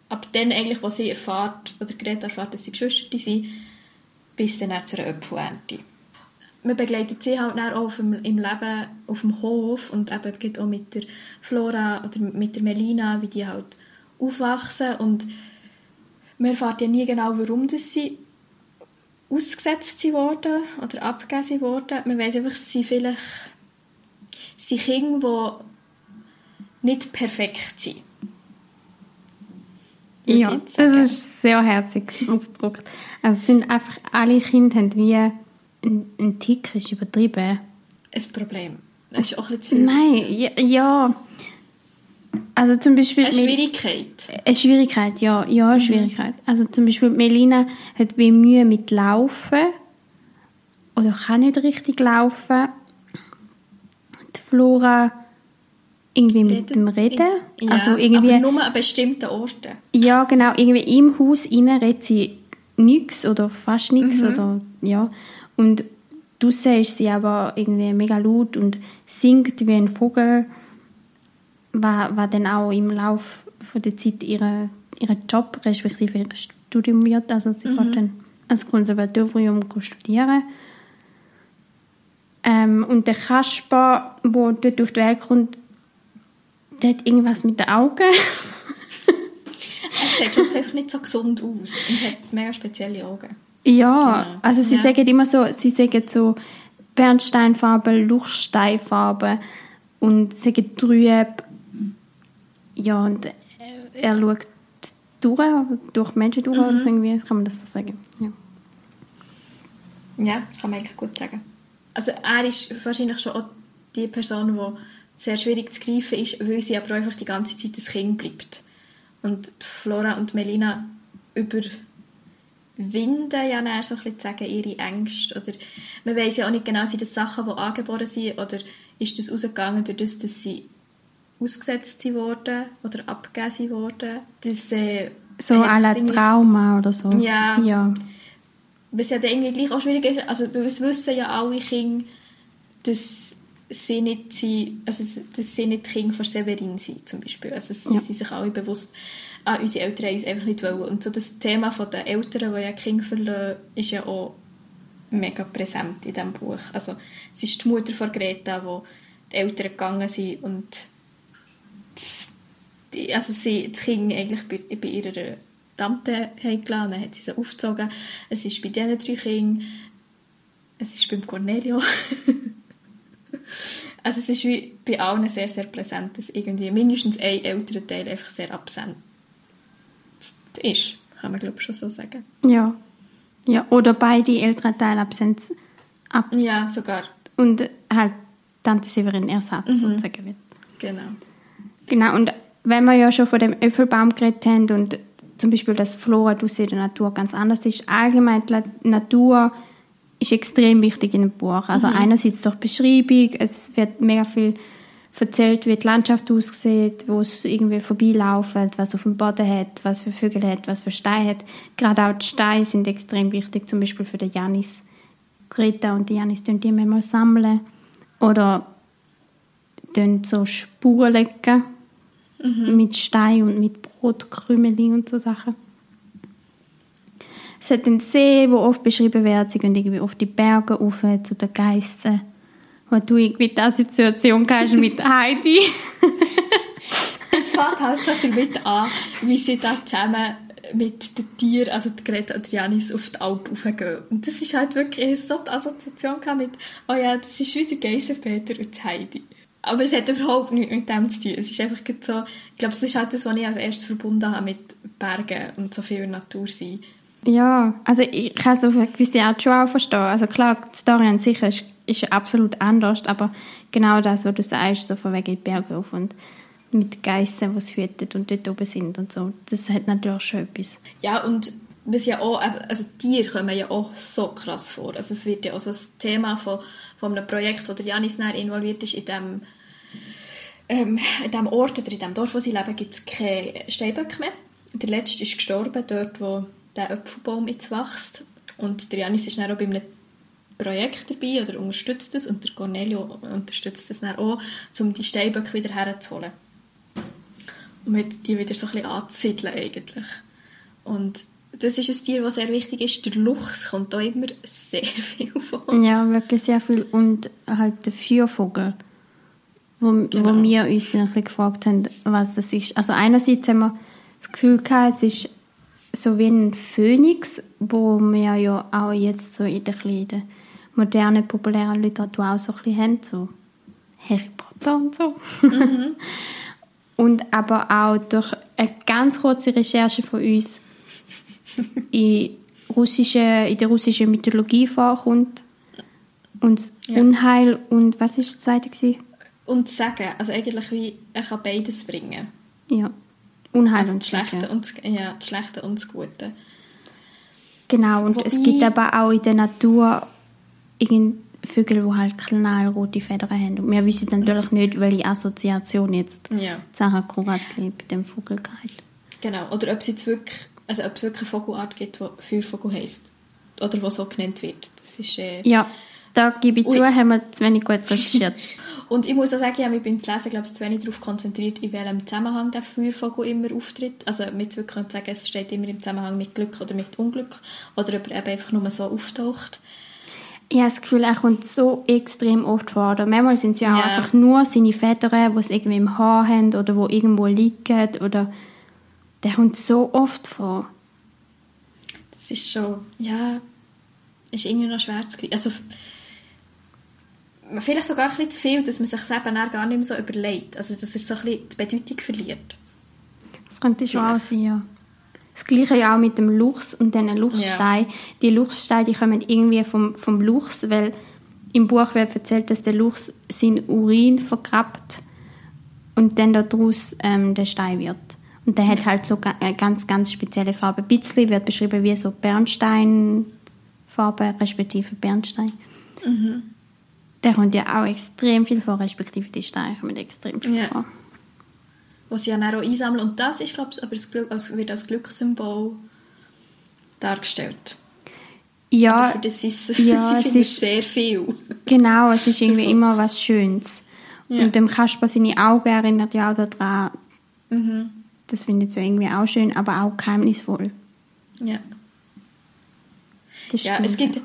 ab dann eigentlich, wo sie erfahrt, oder Greta erfahrt, dass sie Geschwister sind, bis dann zu einer Apfelernte. Man begleitet sie halt dann auch dem, im Leben auf dem Hof und eben geht auch mit der Flora oder mit der Melina, wie die halt aufwachsen und man erfährt ja nie genau, warum das sie ausgesetzt wurden oder abgegeben wurden. Man weiß einfach, sie vielleicht sind Kinder, die nicht perfekt sind. Ja, das ist sehr herzig ausgedrückt. Also es sind einfach, alle Kinder haben wie ein, ein Tick, ist übertrieben. ein Problem. Das ist auch ein bisschen zu viel. Nein, ja, ja. Also zum Beispiel... Eine Schwierigkeit. Eine Schwierigkeit, ja, ja, Mhm. eine Schwierigkeit. Also zum Beispiel Melina hat wie Mühe mit Laufen oder kann nicht richtig laufen. Die Flora irgendwie mit Redet- dem Reden. Ja, also irgendwie, aber nur an bestimmten Orten. ja genau, irgendwie im Haus rein redet sie nichts oder fast nichts Mhm. oder ja. Und draussen ist sie aber irgendwie mega laut und singt wie ein Vogel, was, was dann auch im Lauf von der Zeit ihre, ihren Job respektive ihr Studium wird. Also sie Mhm. dann ans Konservatorium studieren. Ähm, und der Kasper, der dort auf die Welt kommt, der hat irgendwas mit den Augen. Er sieht ich, einfach nicht so gesund aus und hat mega spezielle Augen. Ja, Genau. also sie Ja. sagen immer so, sie sagen so Bernsteinfarbe, Luchsteinfarbe und sagen trüb. Ja, und er- schaut durch, durch Menschen durch, oder Mhm. so irgendwie, kann man das so sagen. Ja. Ja, kann man eigentlich gut sagen. Also er ist wahrscheinlich schon auch die Person, die sehr schwierig zu greifen ist, weil sie aber einfach die ganze Zeit das Kind bleibt. Und Flora und Melina überwinden ja dann so ein bisschen zu sagen, ihre Ängste. Oder man weiß ja auch nicht genau, sind das Sachen, die angeboren sind, oder ist das rausgegangen dadurch, dass sie ausgesetzt sind worden oder abgegeben sind worden. Das, äh, So irgendwie- Trauma oder so. Ja. ja. was ja dann irgendwie gleich auch schwierig ist, also es wissen ja alle Kinder, dass sie nicht, sind, also dass sie nicht Kinder von Severin sind, zum Beispiel. Also sie Ja. sind sich alle bewusst, ah, unsere Eltern haben uns einfach nicht wollen. Und so das Thema den Eltern, die ja Kinder verlassen, ist ja auch mega präsent in diesem Buch. Also es ist die Mutter von Greta, wo die Eltern gegangen sind und das, die, also sie, das Kind eigentlich bei, bei ihrer Tante haben gelassen, dann hat sie sie aufgezogen. Es ist bei diesen drei Kindern, es ist beim Cornelio. also es ist wie bei allen sehr, sehr präsent, dass irgendwie mindestens ein älterer Teil einfach sehr absent ist, kann man glaube ich schon so sagen. Ja. ja. Oder beide älteren Teile absent ab Ja, sogar. und halt Tante Severin Ersatz Mhm. sozusagen wird. Genau. Genau, und wenn wir ja schon von dem Äpfelbaum geredet haben und zum Beispiel, dass Flora in der Natur ganz anders ist, allgemein die Natur ist extrem wichtig in einem Buch. Also einerseits durch Beschreibung, es wird mega viel erzählt, wie die Landschaft aussieht, wo es irgendwie vorbeilaufen, was auf dem Boden hat, was für Vögel hat, was für Steine hat. Gerade auch die Steine sind extrem wichtig, zum Beispiel für den Janis. Greta und die Janis tun die manchmal sammeln oder so Spuren legen mit Stein und mit Brotkrümeln und so Sachen. Es hat einen See, wo oft beschrieben wird, sie gehen irgendwie auf die Berge rauf zu den Geissen. Wo du irgendwie die Assoziation hast mit Heidi. Es fängt halt so damit an, wie sie da zusammen mit den Tieren, also die Greta und Janis, auf die Alp raufgehen. Und das ist halt wirklich so die Assoziation mit, oh ja, das ist wieder Geisenpeter und Heidi. Aber es hat überhaupt nichts mit dem zu tun. Es ist einfach so, ich glaube, das ist halt das, was ich als erstes verbunden habe mit Bergen und so viel Natur sein. Ja, also ich kann so eine gewisse Art schon auch verstehen. Also klar, die Story an sich ist, ist absolut anders, aber genau das, was du sagst, so von wegen in Berge auf und mit Geissen, die es hüten und dort oben sind und so, das hat natürlich schon etwas. Ja, und was ja auch, eben, also Tiere kommen ja auch so krass vor. Also es wird ja auch so das Thema von, von einem Projekt, wo der Janis näher involviert ist, in dem, ähm, in dem Ort oder in dem Dorf, wo sie leben, gibt es keine Steinböcke mehr. Der letzte ist gestorben, dort wo der Apfelbaum jetzt wächst. Und der Janis ist dann auch bei einem Projekt dabei oder unterstützt es und der Cornelio unterstützt es dann auch, um die Steinböcke wieder herzuholen. Und mit die wieder so ein bisschen anzusiedeln eigentlich. Und das ist ein Tier, das sehr wichtig ist. Der Luchs kommt da immer sehr viel vor. Ja, wirklich sehr viel. Und halt der Feuervogel, wo, Genau. wo wir uns dann ein bisschen gefragt haben, was das ist. Also einerseits haben wir das Gefühl gehabt, es ist so wie ein Phönix, wo wir ja auch jetzt so in der, modernen, populären Literatur auch so ein bisschen haben, so Harry Potter und so. und aber auch durch eine ganz kurze Recherche von uns in, russische, in der russischen Mythologie vorkommt. Und das Ja. Unheil und was ist das zweite? Gewesen? Und sagen, also eigentlich wie, er kann beides bringen. Ja. Unheil Also und das Schlechte und, das- ja, das Schlechte und das Gute. Genau, und es Wobei- gibt aber auch in der Natur Vögel, die halt knallrote Federn haben. Und wir wissen natürlich nicht, welche Assoziation jetzt Ja. Sarah Kuratli bei dem Vogel gehalten. Genau. Oder ob es jetzt wirklich, also ob es wirklich eine Vogelart gibt, die Feuervogel heisst. Oder die so genannt wird. Das ist, äh, Ja, da gebe ich Ui. zu, haben wir zu wenig gut recherchiert. Und ich muss auch sagen, ich habe mich beim Lesen, glaube ich, zu wenig darauf konzentriert, in welchem Zusammenhang der Feuervogel immer auftritt. Also mit wirklich könnte sagen, es steht immer im Zusammenhang mit Glück oder mit Unglück. Oder ob er eben einfach nur so auftaucht. ich habe das Gefühl, er kommt so extrem oft vor. Oder manchmal sind es ja auch Ja. einfach nur seine Federn, die es irgendwie im Haar haben oder wo irgendwo liegen. Oder der kommt so oft vor. Das ist schon, ja, ist irgendwie noch schwer zu kriegen. Also, vielleicht sogar ein bisschen zu viel, dass man sich eben auch gar nicht mehr so überlegt. Also, dass er so ein bisschen die Bedeutung verliert. Das könnte schon auch Vielleicht. sein, ja. Das gleiche ja auch mit dem Luchs und den Luchsstein. Die Luchssteine, die kommen irgendwie vom, vom Luchs, weil im Buch wird erzählt, dass der Luchs seinen Urin vergrabt und dann daraus ähm, der Stein wird. Und der hat halt so eine ganz, ganz spezielle Farbe. Ein bisschen wird beschrieben wie so Bernsteinfarbe, respektive Bernstein. Der kommt ja auch extrem viel vor, respektive die Steine kommen extrem viel Ja. vor. Was sie ja dann auch einsammeln. Und das ist, glaube ich, aber das Glück, als, wird als Glückssymbol dargestellt. Ja, Aber für das ist ja, es ist- sehr viel. Genau, es ist irgendwie immer was Schönes. Ja. Und dem Kasper seine Augen erinnert ja auch daran. Mhm. Das findet sie irgendwie auch schön, aber auch geheimnisvoll. Ja. Ja, es gibt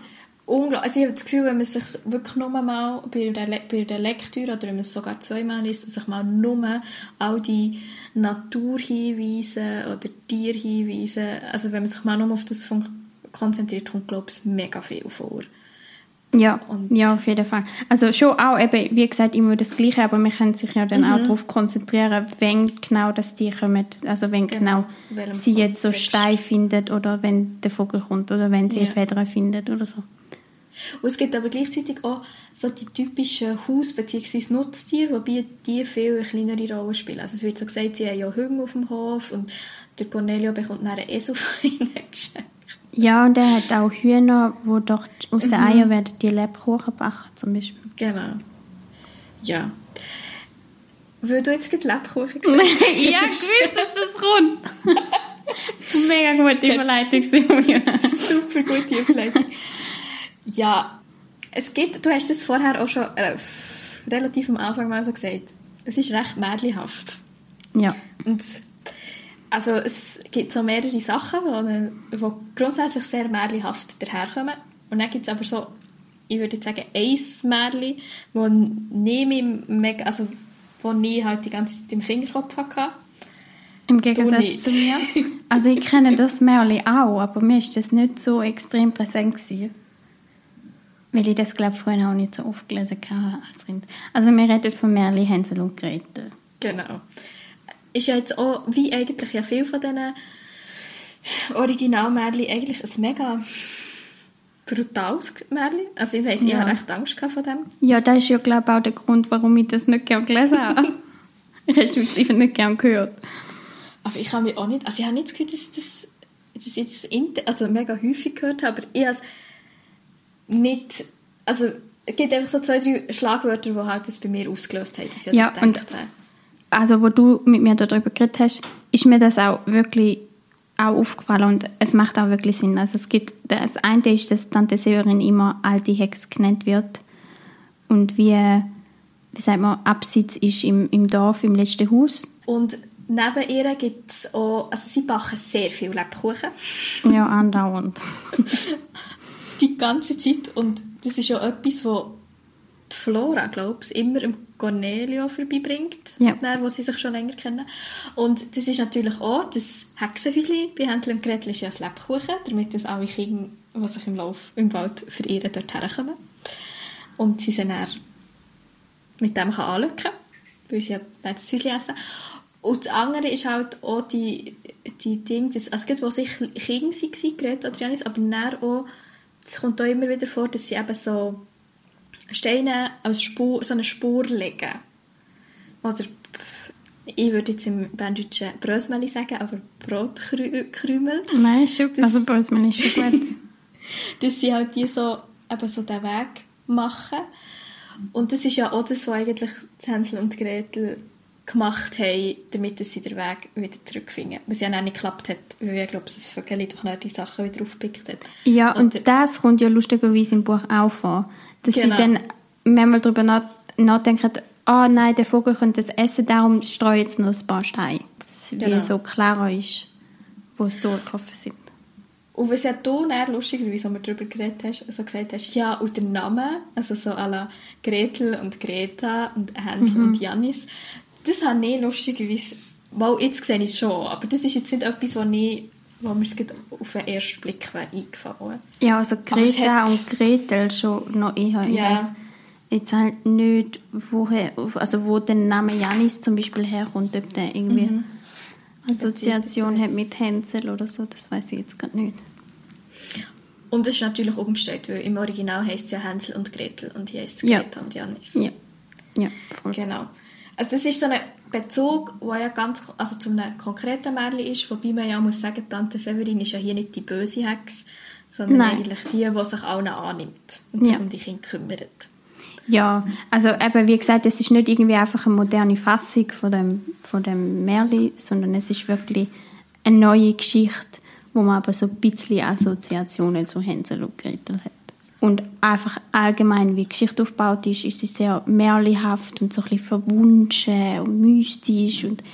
unglaublich, also ich habe das Gefühl, wenn man sich wirklich nur mal bei der, Le bei der Lektüre oder wenn man es sogar zweimal liest, sich mal nur all die Naturhinweise oder Tierhinweise, also wenn man sich mal nur auf das konzentriert, kommt glaube ich mega viel vor. Ja, Und- ja, auf jeden Fall. Also schon auch eben, wie gesagt, immer das Gleiche, aber man kann sich ja dann Mhm. auch darauf konzentrieren, wenn genau das Tier kommt. Also wenn Genau, genau, sie jetzt so Kontext. Stein findet oder wenn der Vogel kommt oder wenn sie Ja. eine Feder findet oder so. Und es gibt aber gleichzeitig auch so die typischen Haus- bzw. Nutztiere, wobei die viel eine kleinere Rolle spielen. Also es wird so gesagt, sie haben ja Hunde auf dem Hof und der Cornelio bekommt dann einen Esel von ihnen geschenkt. Ja, und er hat auch Hühner, wo doch aus Mhm. den Eiern werden die Lebkuchen backen zum Beispiel. Genau. Ja. Weil du jetzt gerade Lebkuchen gesagt hast. ja, gewusst, dass das kommt. Mega gute Überleitung, Simon. Super gute Überleitung. Ja, es gibt, du hast es vorher auch schon äh, relativ am Anfang mal so gesagt, es ist recht märchenhaft. Ja. Und also es gibt so mehrere Sachen, die, grundsätzlich sehr märchenhaft daherkommen. Und dann gibt es aber so, ich würde jetzt sagen, ein Märchen, das nicht mega, also wo ich halt die ganze Zeit im Kinderkopf hatte. Im. Gegensatz zu mir. Also ich kenne das Märchen auch, aber mir ist das nicht so extrem präsent gewesen. Weil ich das, glaube ich, früher auch nicht so oft gelesen habe als Kind. Also wir reden von Märchen Hänsel und Gretel. Genau. Ist ja jetzt auch, wie eigentlich ja viel von diesen Originalmärchen, eigentlich ein mega brutales Märchen. Also ich ich Ja. hatte recht Angst von dem. Ja, das ist ja, glaube ich, auch der Grund, warum ich das nicht gerne gelesen habe. Respektive nicht gerne gehört. Aber ich habe mich auch nicht, also ich habe nicht das Gefühl, dass das, dass ich also mega häufig gehört habe, aber ich habe nicht, also es gibt einfach so zwei, drei Schlagwörter, die halt das bei mir ausgelöst haben, dass ich Ja, das und- gedacht habe. also wo du mit mir darüber geredet hast, ist mir das auch wirklich auch aufgefallen und es macht auch wirklich Sinn. Also es gibt, das eine ist, dass Tante Severin immer alte Hex genannt wird und wie, wie sagt man, Absitz ist im, im Dorf, im letzten Haus. Und neben ihr gibt es auch, also sie backen sehr viel Lebkuchen. Ja, andauernd. die ganze Zeit. Und das ist ja etwas, wo die Flora, glaube ich, immer im Cornelio vorbeibringt, Ja. dann, wo sie sich schon länger kennen. Und das ist natürlich auch das Hexenhäuschen bei Händel und Gretel ist ja ein Lebkuchen, damit das alle Kinder, die sich im Lauf im Wald verirren, dort herkommen. Und sie sind dann mit dem kann anlücken kann, weil sie ja das Häuschen essen. Und das andere ist halt auch die, die Dinge, das, also gerade, wo sie Kinder waren, Greta oder Janis, aber dann auch, es kommt auch immer wieder vor, dass sie eben so Steine als Spur, so eine Spur legen. Oder ich würde jetzt im Berndeutschen Brösmeli sagen, aber Brotkrümel. Nein, das, also Brösmeli ist schon gut. dass sie halt die so, eben so den Weg machen. Und das ist ja auch das, was eigentlich Hänsel und Gretel gemacht haben, damit sie den Weg wieder zurückfinden. Was ja auch nicht geklappt hat, weil ich glaube, das Vögel doch nicht die Sachen wieder aufgepickt hat. Ja, und Oder, das kommt ja lustigerweise im Buch auch vor. Dass genau. sie dann manchmal darüber nachdenken, ah oh, nein, der Vogel könnte das essen, darum streue ich jetzt noch ein paar Steine. Dass genau. wie so klarer ist, wo es durchgelaufen sind. Und was ja du dann lustig, wie wir darüber geredet hast, also gesagt hast, ja, und der Name, also so à Gretel und Greta und Hänsel mhm. und Janis, das habe ich lustigerweise, mal jetzt sehe ich es schon, aber das ist jetzt nicht etwas, was ich wo mir es auf den ersten Blick eingefallen Ja, also Greta und Gretel schon noch. Ich ja. weiss jetzt halt nicht, woher, also wo der Name Janis zum Beispiel herkommt, ob der irgendwie mhm. Assoziation hat mit Hänsel oder so, das weiß ich jetzt gerade nicht. Und es ist natürlich umgestellt, weil im Original heißt es ja Hänsel und Gretel und hier heißt es Greta ja. und Janis. Ja, ja voll. Genau. Also das ist so ein Bezug, der ja ganz, also zu einem konkreten Märchen ist, wobei man ja muss sagen, Tante Severin ist ja hier nicht die böse Hex, sondern Nein. eigentlich die, die sich allen annimmt und sich ja. um die Kinder kümmert. Ja, also eben, wie gesagt, es ist nicht irgendwie einfach eine moderne Fassung von dem, von dem Märchen, sondern es ist wirklich eine neue Geschichte, wo man aber so ein bisschen Assoziationen zu Hänsel und Gretel hat. Und einfach allgemein, wie die Geschichte aufgebaut ist, ist sie sehr märchenhaft und so ein bisschen verwunschen und mystisch. Und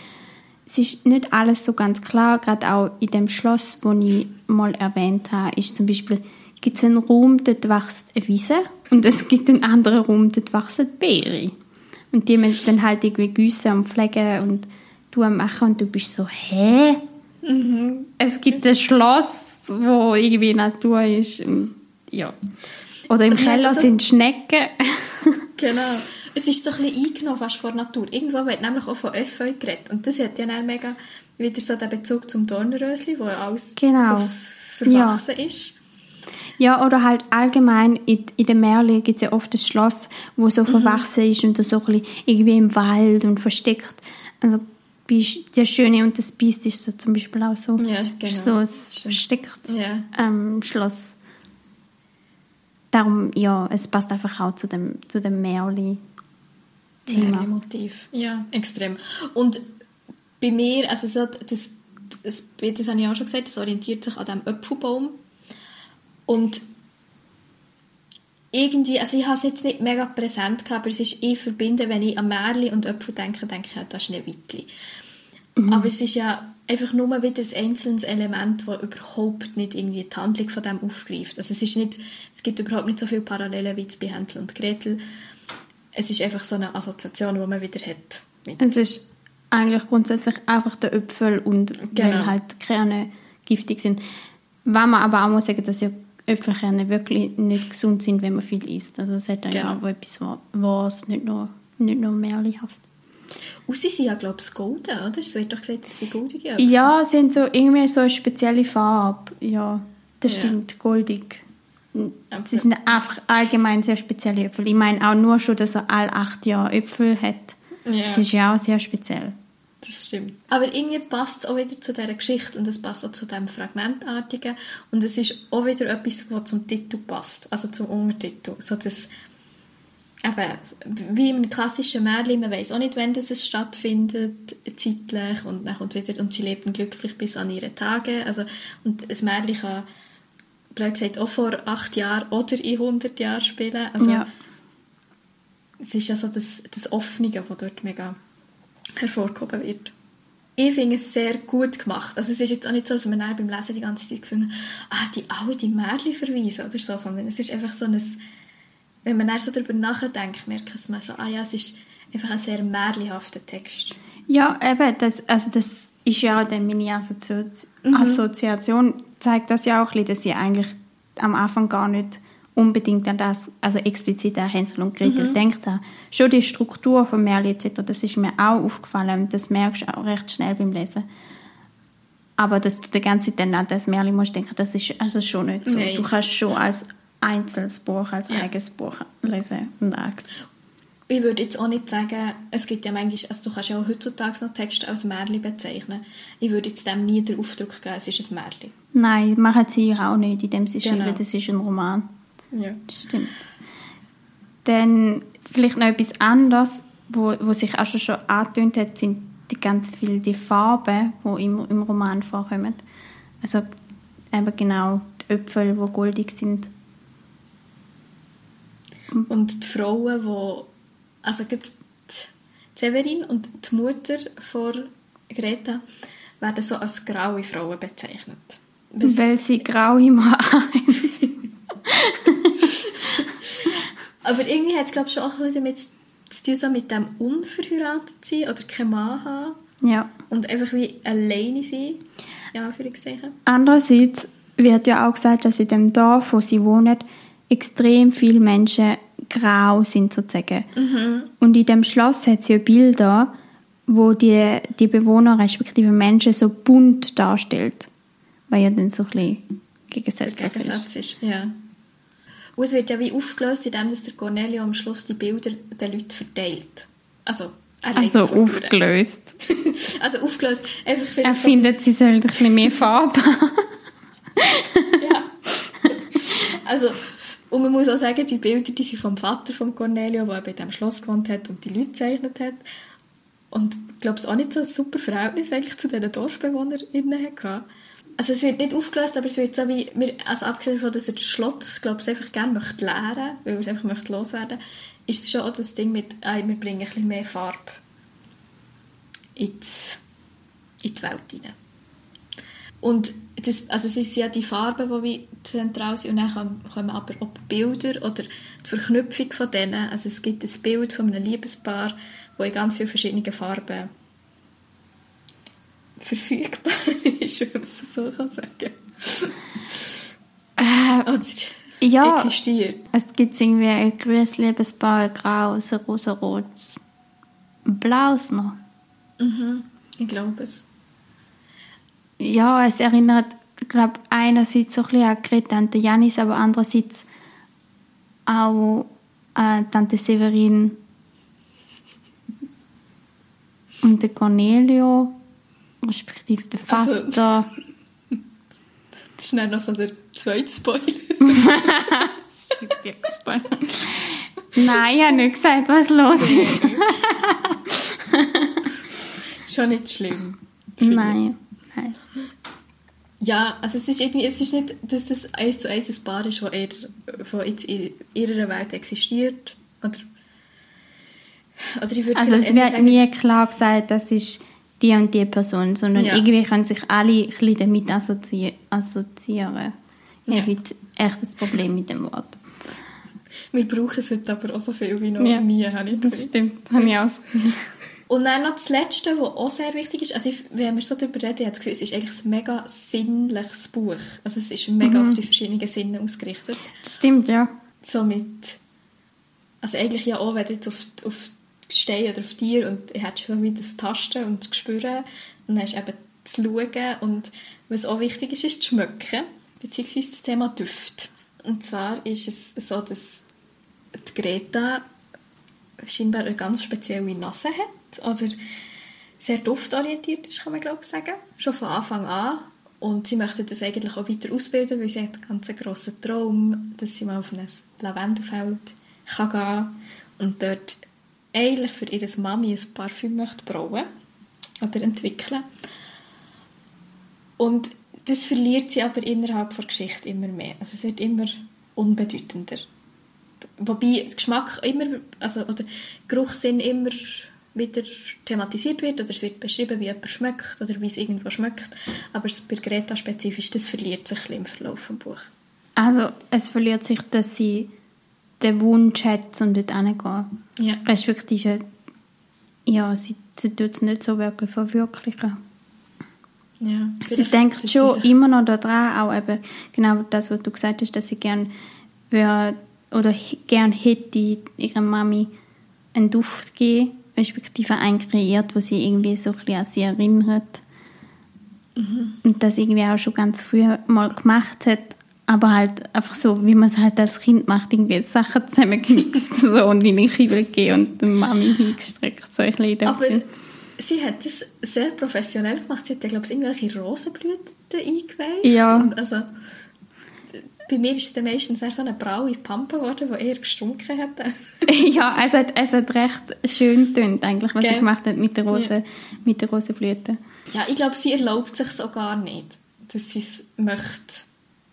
es ist nicht alles so ganz klar. Gerade auch in dem Schloss, das ich mal erwähnt habe, ist zum Beispiel gibt es einen Raum, dort wächst eine Wiese und es gibt einen anderen Raum, dort wachsen Beere. Und die müssen dann halt irgendwie gießen und pflegen und du machen und du bist so, hä? Mhm. Es gibt ein Schloss, wo irgendwie Natur ist. Ja. Oder im Keller also, sind Schnecken. genau. Es ist so ein bisschen eingenommen fast von Natur. Irgendwo wird nämlich auch von Efeu geredet. Und das hat ja dann mega wieder so den Bezug zum Dornrösli, wo alles genau. so verwachsen ja. ist. Ja, oder halt allgemein in, in den Märchen gibt es ja oft ein Schloss, wo so mhm. verwachsen ist und so ein bisschen irgendwie im Wald und versteckt. Also der Schöne und das Biest ist so zum Beispiel auch so, ja, genau. so ein verstecktes ja. ähm, Schloss darum, ja, es passt einfach auch zu dem, zu dem Märchen. Thema. Motiv. Ja, extrem. Und bei mir, also so, das, das, das habe ich auch schon gesagt, das orientiert sich an diesem Apfelbaum. Und irgendwie, also ich habe es jetzt nicht mega präsent gehabt, aber es ist eh verbinden, wenn ich an Märchen und Äpfel denke, denke ich, das ist Schneewittli. Mhm. Aber es ist ja einfach nur wieder ein einzelnes Element, das überhaupt nicht irgendwie die Handlung von dem aufgreift. Also es ist nicht, es gibt überhaupt nicht so viele Parallelen wie bei Hänsel und Gretel. Es ist einfach so eine Assoziation, die man wieder hat. Es ist eigentlich grundsätzlich einfach der Äpfel und genau. weil halt Kerne giftig sind. Wenn man aber auch muss sagen, dass ja Äpfelkerne wirklich nicht gesund sind, wenn man viel isst. Also es hat dann genau. auch etwas was nicht nur, nicht nur mehrlichhaft. Und sie sind ja, glaube ich, golden, oder? Es wird doch gesagt, dass sie goldig sind. Ja, sie haben so irgendwie so eine spezielle Farbe. Ja, das ja. stimmt, goldig. Sie sind einfach allgemein sehr spezielle Äpfel. Ich meine auch nur schon, dass er alle acht Jahre Äpfel hat. Ja. Das ist ja auch sehr speziell. Das stimmt. Aber irgendwie passt es auch wieder zu dieser Geschichte und es passt auch zu diesem Fragmentartigen und es ist auch wieder etwas, was zum Titel passt, also zum Untertitel. So das eben, wie im klassischen Märchen, man weiß auch nicht, wann das stattfindet, zeitlich, und dann kommt wieder, und sie lebten glücklich bis an ihre Tage, also, und ein Märchen kann, blöd gesagt, auch vor acht Jahren oder in 100 Jahren spielen, also, ja. es ist ja so das, das Offene, das dort mega hervorgehoben wird. Ich finde es sehr gut gemacht. Also es ist jetzt auch nicht so, dass man beim Lesen die ganze Zeit gefunden ah, die alle die Märchen verweisen oder so, sondern es ist einfach so ein wenn man so darüber nachdenkt, merkt man so, ah ja, es ist einfach ein sehr märchenhafter Text. Ja, eben, das, also das ist ja dann meine Assozi mhm. Assoziation, zeigt das ja auch dass sie eigentlich am Anfang gar nicht unbedingt an das, also explizit an Hänsel und Gretel mhm. denkt habe. Schon die Struktur von Märchen etc., das ist mir auch aufgefallen und das merkst du auch recht schnell beim Lesen. Aber dass du die ganze Zeit dann an das Märchen musst denken, das ist also schon nicht so. Nein. Du kannst schon als einzelnes Buch, als ja. eigenes Buch lesen und ich würde jetzt auch nicht sagen, es gibt ja manchmal, also du kannst ja auch heutzutage noch Texte als Märchen bezeichnen. Ich würde jetzt dem nie den Aufdruck geben, es ist ein Märchen. Nein, machen sie auch nicht, indem sie genau. schreiben, das ist ein Roman. Ja. Das stimmt. Dann vielleicht noch etwas anderes, wo, wo sich auch schon, schon angetönt hat, sind die ganz viele die Farben, die im, im Roman vorkommen. Also eben genau die Äpfel, die goldig sind. Und die Frauen, die also die Severin und die Mutter von Greta werden so als graue Frauen bezeichnet. Was Weil sie grau immer haben. Aber irgendwie hat es glaube ich schon auch damit zu tun, so mit dem unverheiratet sein oder kein Mann haben. Ja. Und einfach wie alleine sein, ja, Anführungszeichen. Andererseits wird ja auch gesagt, dass in dem Dorf, wo sie wohnen, extrem viele Menschen grau sind sozusagen. Mhm. Und in dem Schloss hat es ja Bilder, wo die, die Bewohner respektive Menschen so bunt darstellt. Weil ja dann so ein bisschen gegensätzlich Gegensatz ist. ist. Ja. Und es wird ja wie aufgelöst, indem dass der Cornelio am Schluss die Bilder den Leuten verteilt. Also, Also aufgelöst. also aufgelöst. Einfach er findet, sie sollen ein bisschen mehr Farbe ja. Also, und man muss auch sagen, die Bilder, die sind vom Vater von Cornelio, der bei diesem Schloss gewohnt hat und die Leute gezeichnet hat. Und ich glaube, es auch nicht so ein super Verhältnis eigentlich zu diesen DorfbewohnerInnen hatte. Also es wird nicht aufgelöst, aber es wird so wie, also abgesehen davon, dass er das Schloss, glaube ich, einfach gerne möchte leeren, weil er es einfach möchte loswerden, ist es schon auch das Ding mit, ah, wir bringen ein bisschen mehr Farbe ins, in die Welt hinein. Und das, also es sind ja die Farben, die wie zentral sind und dann kommen aber auch Bilder oder die Verknüpfung von denen. Also es gibt ein Bild von einem Liebespaar, das in ganz vielen verschiedenen Farben verfügbar ist, wenn man es so kann sagen äh, Oder ja, existiert. Es gibt irgendwie ein grünes Liebespaar, ein graues, ein rosa-rotes, ein blaues noch. Mhm, ich glaube es ja, es erinnert, ich glaube, einerseits so ein bisschen an Greta und Janis, aber andererseits auch an Tante Severin und der Cornelio, respektive der also, Vater. Also, das ist dann noch so der zweite Spoiler. Nein, ich habe nicht gesagt, was los ist. Schon nicht schlimm. Nein. Nein. Ja, also es ist irgendwie, es ist nicht, dass das eins zu eins ein Paar ist, das eher, von jetzt in ihrer Welt existiert. Oder, oder ich würde also es wird sagen, nie klar gesagt, das ist die und die Person, sondern ja. irgendwie können sich alle ein bisschen damit assozi assoziieren. Ich ja. habe echt ein Problem mit dem Wort. Wir brauchen es heute aber auch so viel wie noch ja. nie, habe ich Das stimmt, habe ich auch. Und dann noch das Letzte, was auch sehr wichtig ist, also ich, wenn wir so darüber reden, ich habe das Gefühl, es ist eigentlich ein mega sinnliches Buch. Also es ist mega mhm. auf die verschiedenen Sinne ausgerichtet. Das stimmt, ja. So mit, also eigentlich ja auch, wenn du jetzt auf, auf Stein oder auf Tier und du hast schon wieder das Tasten und das Spüren und dann hast du eben das Schauen und was auch wichtig ist, ist das Schmecken, beziehungsweise das Thema Düft. Und zwar ist es so, dass die Greta scheinbar eine ganz spezielle Nase hat oder sehr duftorientiert ist, kann man glaube ich sagen. Schon von Anfang an. Und sie möchte das eigentlich auch weiter ausbilden, weil sie hat einen ganz grossen Traum, dass sie mal auf ein Lavendelfeld kann gehen und dort eigentlich für ihre Mami ein Parfüm möchte brauen oder entwickeln. Und das verliert sie aber innerhalb der Geschichte immer mehr. Also es wird immer unbedeutender. Wobei Geschmack immer, also, oder Geruchssinn immer wieder thematisiert wird oder es wird beschrieben, wie jemand schmeckt oder wie es irgendwo schmeckt. Aber bei Greta spezifisch, das verliert sich im Verlauf des Buches. Also es verliert sich, dass sie den Wunsch hat, um dort hinzugehen. Ja. Respektive, ja, sie, sie tut es nicht so wirklich verwirklichen. Ja, sie denkt schon immer noch daran, auch eben genau das, was du gesagt hast, dass sie gerne würde oder gern hätte ihrer Mami einen Duft gegeben, respektive einen kreiert, wo sie irgendwie so ein bisschen an sie erinnert. Und das irgendwie auch schon ganz früh mal gemacht hat, aber halt einfach so, wie man es halt als Kind macht, irgendwie Sachen zusammengemixt so, und in den Kübel gegeben und der Mami hingestreckt, so ein bisschen Aber sie hat das sehr professionell gemacht. Sie hat ja, glaube ich, irgendwelche Rosenblüten eingeweicht. Ja. Und also, bei mir ist es dann meistens eher so eine braune Pampe geworden, die eher gestunken hat. ja, es hat, es hat recht schön getönt, eigentlich, was Gell? sie gemacht hat mit der, Rose, mit der Rosenblüte. ja, ich glaube, sie erlaubt sich so gar nicht, dass sie es möchte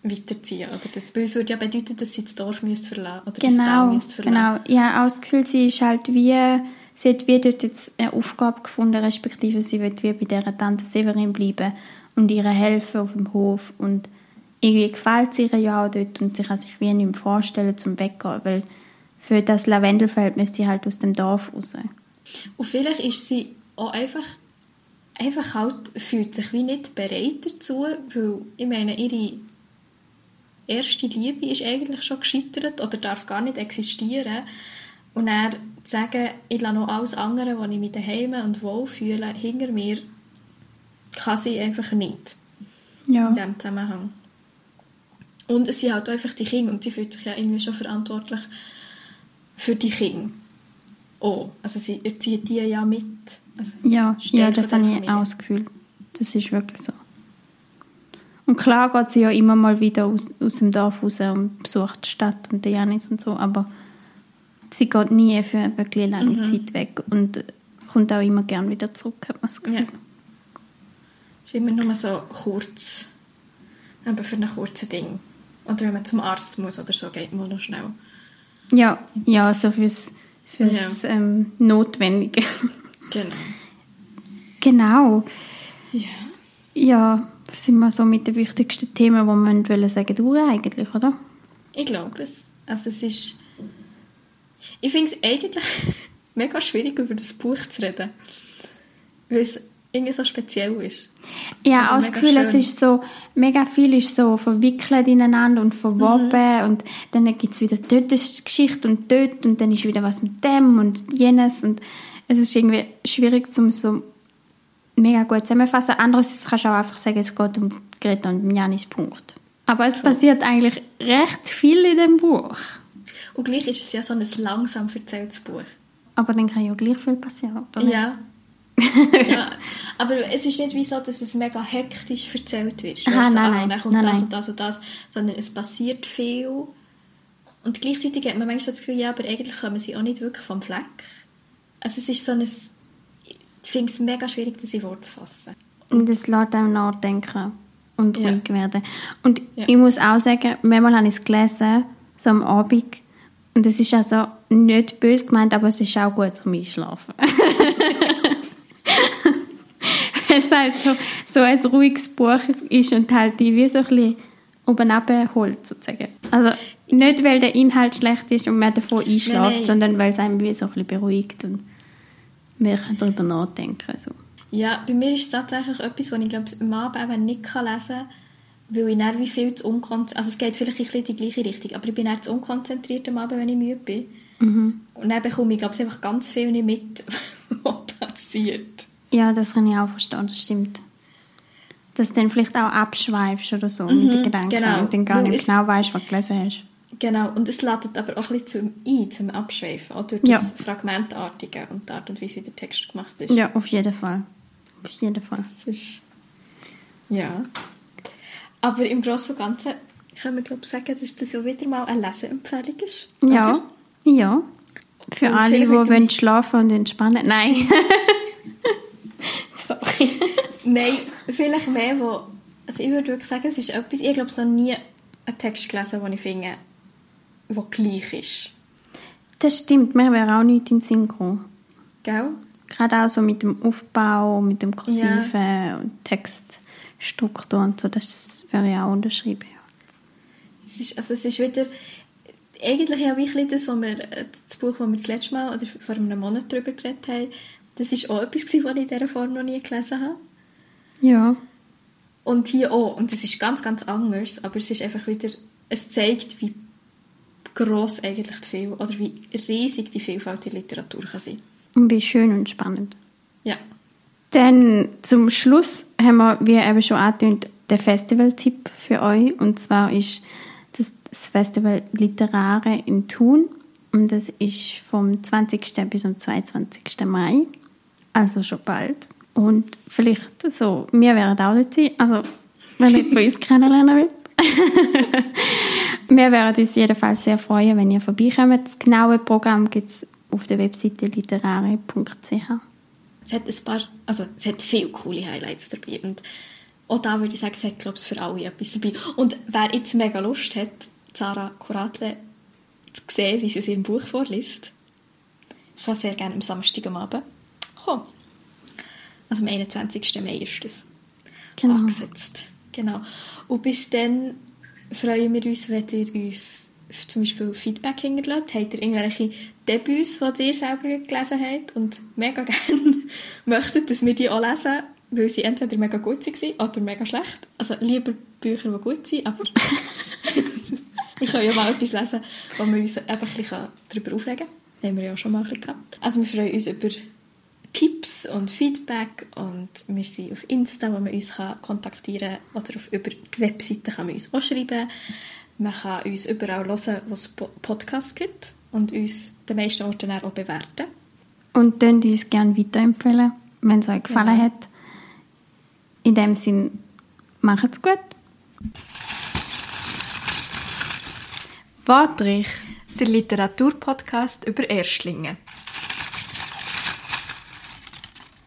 weiterziehen. Oder das, es würde ja bedeuten, dass sie das Dorf müsste verlassen oder das Tal Genau, müsste verlassen. genau. Ja, Gefühl, sie ist halt wie, sie hat wie dort jetzt eine Aufgabe gefunden, respektive sie wird wie bei dieser Tante Severin bleiben und ihr helfen auf dem Hof und irgendwie gefällt es ihr ja auch dort und sie kann sich wie nicht mehr vorstellen zum Weggehen, weil für das Lavendelfeld müsste sie halt aus dem Dorf raus. Und vielleicht ist sie auch einfach, einfach halt, fühlt sich wie nicht bereit dazu, weil, ich meine, ihre erste Liebe ist eigentlich schon gescheitert oder darf gar nicht existieren. Und dann zu sagen, ich lasse noch alles andere, wo ich mich daheim und wohl fühle, hinter mir, kann sie einfach nicht Ja. in diesem Zusammenhang. Und es sind halt auch einfach die Kinder und sie fühlt sich ja irgendwie schon verantwortlich für die Kinder. Oh, also sie erzieht die ja mit. Also Ja, ja das habe ich auch das Gefühl. Das ist wirklich so. Und klar geht sie ja immer mal wieder aus, aus dem Dorf raus und besucht die Stadt und den Janis und so, aber sie geht nie für eine wirklich lange Mhm. Zeit weg und kommt auch immer gern wieder zurück, hat man das Gefühl. Ja. ist immer nur so kurz, eben für ein kurzes Ding. Oder wenn man zum Arzt muss oder so, geht man noch schnell. Ja, ja, so fürs, fürs Ähm, Notwendige. Genau. genau. Ja. Ja, das sind wir so mit den wichtigsten Themen, die man wollen sagen, du eigentlich, oder? Ich glaube es. Also es ist... Ich finde es eigentlich mega schwierig, über das Buch zu reden. Weil es irgendwie so speziell ist. Ja, auch das Gefühl, es schön. ist so, mega viel ist so verwickelt ineinander und verwoben Mhm. und dann gibt es wieder dort eine Geschichte und dort und dann ist wieder was mit dem und jenes und es ist irgendwie schwierig zum so mega gut zusammenfassen. Andererseits kannst du auch einfach sagen, es geht um Greta und Janis Punkt. Aber es passiert eigentlich recht viel in dem Buch. Und gleich ist es ja so ein langsam erzähltes Buch. Aber dann kann ja gleich viel passieren. Oder? Ja. ja. Aber es ist nicht wie so, dass es mega hektisch erzählt wird. Aha, Weißt nein, ah, nein. Dann kommt Nein, das nein. und das und das. Sondern es passiert viel. Und gleichzeitig hat man manchmal das Gefühl, ja, aber eigentlich kommen sie auch nicht wirklich vom Fleck. Also es ist so ein... Ich finde es mega schwierig, das in Worte zu fassen. Und es lässt einem nachdenken und Ja. ruhig werden. Und Ja. ich muss auch sagen, manchmal habe ich es gelesen, so am Abend, und es ist also nicht böse gemeint, aber es ist auch gut zum Einschlafen. Weil es halt so, so ein ruhiges Buch ist und halt die wie so ein bisschen oben holt, sozusagen. Also nicht, weil der Inhalt schlecht ist und man davon einschläft, Nein, nein. sondern weil es einem wie so ein bisschen beruhigt und wir können darüber nachdenken. So. Ja, bei mir ist es tatsächlich etwas, was ich glaube, am Abend nicht kann lesen kann, weil ich dann wie viel zu unkonzentriert... Also es geht vielleicht ein bisschen in die gleiche Richtung, aber ich bin dann zu unkonzentriert am Abend, wenn ich müde bin. Und dann bekomme ich, glaube ich, einfach ganz viel nicht mit, was passiert. Ja, das kann ich auch verstehen, das stimmt. Dass du dann vielleicht auch abschweifst oder so mit den Gedanken genau. und dann gar nicht es- genau weißt, was du gelesen hast. Genau, und es ladet aber auch ein bisschen zum ein, zum Abschweifen, auch durch Ja. das Fragmentartige und die Art und Weise, wie der Text gemacht ist. Ja, auf jeden Fall. Auf jeden Fall. Das ist... Ja. Aber im Großen und Ganzen können wir, glaube ich, sagen, dass das ja wieder mal eine Leseempfehlung ist. Ja, oder? ja. Für Und alle, die wollen schlafen und entspannen. Nein. Nein, vielleicht mehr, wo... Also ich würde wirklich sagen, es ist etwas... Ich glaube, es noch nie einen Text gelesen, den ich finde, der gleich ist. Das stimmt, mir wäre auch nicht in den Sinn gekommen. Gell? Gerade auch so mit dem Aufbau, mit dem Kursiven und Textstruktur und so, das wäre ja auch unterschrieben. Ja. Es ist, also es ist wieder... Eigentlich ja wie ein das, was wir, das Buch, das wir das letzte Mal oder vor einem Monat darüber geredet haben, das ist auch etwas, was ich in dieser Form noch nie gelesen habe. Ja, Und hier auch. Und es ist ganz, ganz anders, aber es ist einfach wieder... Es zeigt, wie gross eigentlich die viel oder wie riesig die Vielfalt der Literatur kann sein. Und wie schön und spannend. Ja. Dann zum Schluss haben wir, wie eben schon angetönt, den Festivaltipp für euch. Und zwar ist das, das Festival Literare in Thun. Und das ist vom 20. bis zum 22. Mai. Also schon bald. Und vielleicht so, wir wären auch dort sein. Also, wenn ihr bei uns kennenlernen wollt. wir würden uns jedenfalls sehr freuen, wenn ihr vorbeikommt. Das genaue Programm gibt es auf der Webseite literare.ch. Es hat ein paar, also es hat viele coole Highlights dabei und auch da würde ich sagen, es hat glaube ich für alle etwas dabei. Und wer jetzt mega Lust hat, Sarah Kuratle zu sehen, wie sie aus ihrem Buch vorliest, kann sehr gerne am Samstag am Abend kommen. Also am 21. Mai ist das Genau. angesetzt. Genau. Und bis dann freuen wir uns, wenn ihr uns zum Beispiel Feedback hinterlässt. Habt ihr irgendwelche Debüts, die ihr selber gelesen habt und mega gerne möchtet, dass wir die auch lesen, weil sie entweder mega gut waren oder mega schlecht. Also lieber Bücher, die gut sind, aber wir können ja mal etwas lesen, wo wir uns eben ein bisschen darüber aufregen können. Das haben wir ja schon mal ein bisschen gehabt. Also wir freuen uns über Tipps und Feedback und wir sind auf Insta, wo man uns kann kontaktieren kann oder auf, über die Webseite kann man uns auch schreiben. Man kann uns überall hören, wo es Po- Podcasts gibt und uns den meisten Orten auch bewerten. Und dann uns gerne weiterempfehlen, wenn es euch gefallen Genau. hat. In dem Sinn, macht's gut. Wortreich. Der Literaturpodcast über Erstlinge.